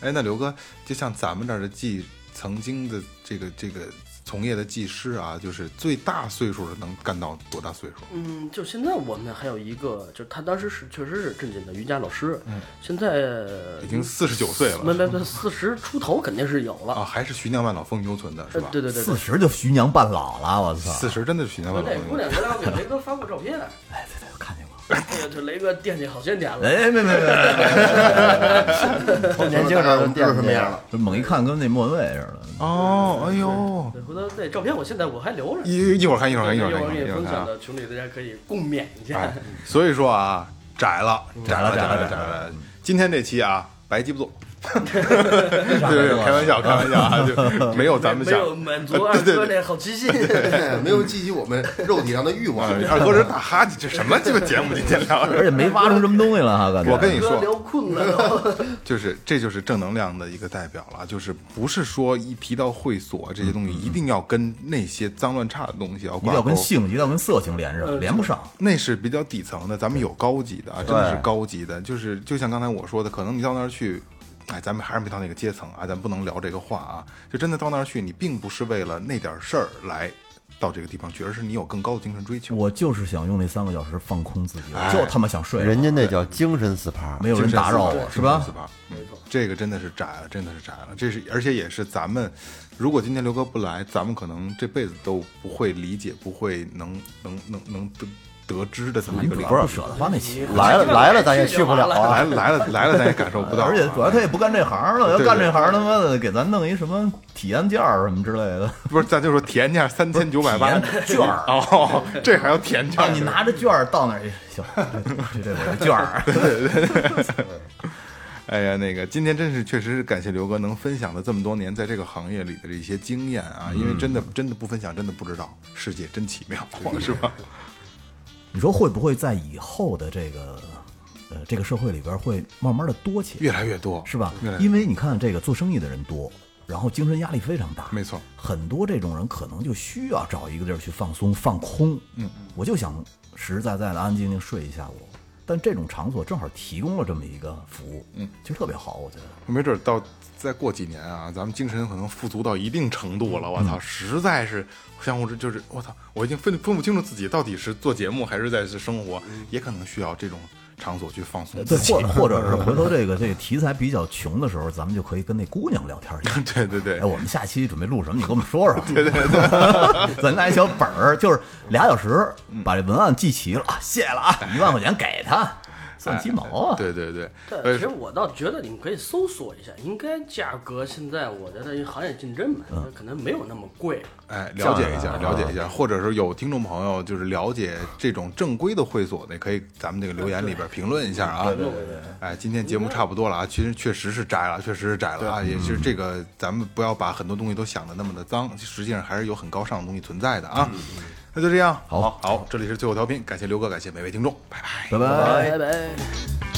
哎，那刘哥，就像咱们这儿的技，曾经的这个这个从业的技师啊，就是最大岁数的能干到多大岁数？嗯，就现在我们还有一个，就是他当时是确实是正经的瑜伽老师，嗯现在已经四十九岁了没没没四十出头肯定是有了。啊，还是徐娘半老风韵犹存的是吧？呃对对对对，四十就徐娘半老了，我操！四十真的是徐娘半老。那姑娘前两天给雷哥发过照片，哎，对对，我看见过。哎呀，这雷哥惦记好些年了。哎，没没没，从年轻时候就知道什么样了？这猛一看跟那莫文蔚似的。哦，哎呦，回头那照片我现在我还留着。一一会儿看，一会儿看，一会儿看，会儿给你一会儿看啊。分享到群里，大家可以共勉一下。所以说啊，窄了，窄了，窄了，窄了窄了。今天这期啊，白鸡不做。对对，开玩笑，开玩笑啊，就没有咱们想。没有满足二哥那好奇心。没有激起我们肉体上的欲望啊。二哥这打哈欠，这什么鸡巴节目？今天聊的而且没挖出什么东西了哈，感觉。我跟你说，聊困了都。就是这就是正能量的一个代表了，就是不是说一提到会所这些东西，一定要跟那些脏乱差的东西要一定要跟。性，一定要跟色情连上，连不上。那是比较底层的，咱们有高级的啊，真的是高级的。就是就像刚才我说的，可能你到那儿去，哎，咱们还是没到那个阶层啊，咱不能聊这个话啊。就真的到那儿去，你并不是为了那点事儿来到这个地方去，而是你有更高的精神追求。我就是想用那三个小时放空自己，就他妈想睡了。人家那叫精神 SPA，没有人打扰我，是吧？没错，这个真的是窄了，真的是窄了。这是而且也是咱们，如果今天刘哥不来，咱们可能这辈子都不会理解，不会能能能能得得知的这么一个理由。不是不舍得花那钱。来了来了，咱也去不了啊。来来了来了，咱也感受不到啊。而且主要他也不干这行了，要干这行，他妈的给咱弄一什么体验件儿什么之类的。不是，咱就说体验价三千九百八券儿哦，这还要体验啊，价？你拿着券儿到那儿，哎行，这这我的券儿。哎呀，那个今天真是确实是感谢刘哥能分享了这么多年在这个行业里的这些经验啊，因为真的真的不分享真的不知道，世界真奇妙，是吧？你说会不会在以后的这个呃这个社会里边会慢慢的多起来，越来越多，是吧越来？越因为你看这个做生意的人多，然后精神压力非常大，没错，很多这种人可能就需要找一个地儿去放松、放空。嗯，我就想实实在在的安安静静睡一下午。但这种场所正好提供了这么一个服务，嗯，其实特别好，我觉得。没准儿到再过几年啊，咱们精神可能富足到一定程度了，我操，实在是相互之就是我操，我已经分分不清楚自己到底是做节目还是在生活，也可能需要这种场所去放松对自，己。或或者是 回头这个这个题材比较穷的时候，咱们就可以跟那姑娘聊天去。对对对哎，，我们下期准备录什么？你跟我们说说。对对对，咱拿一小本儿，就是俩小时，把这文案记齐了啊，谢了啊，一万块钱给他，算鸡毛啊。对对对，其实我倒觉得你们可以搜索一下，应该价格现在我觉得因为行业竞争嘛，可能没有那么贵。哎，了解一下，了解一下，或者是有听众朋友就是了解这种正规的会所的，可以咱们这个留言里边评论一下啊。对对对。哎，今天节目差不多了啊，其实确实是窄了，确实是窄了啊，也是这个咱们不要把很多东西都想的那么的脏，实际上还是有很高尚的东西存在的啊。那就这样，好，好，这里是最后调频，感谢刘哥，感谢每位听众，拜拜。拜拜。拜拜。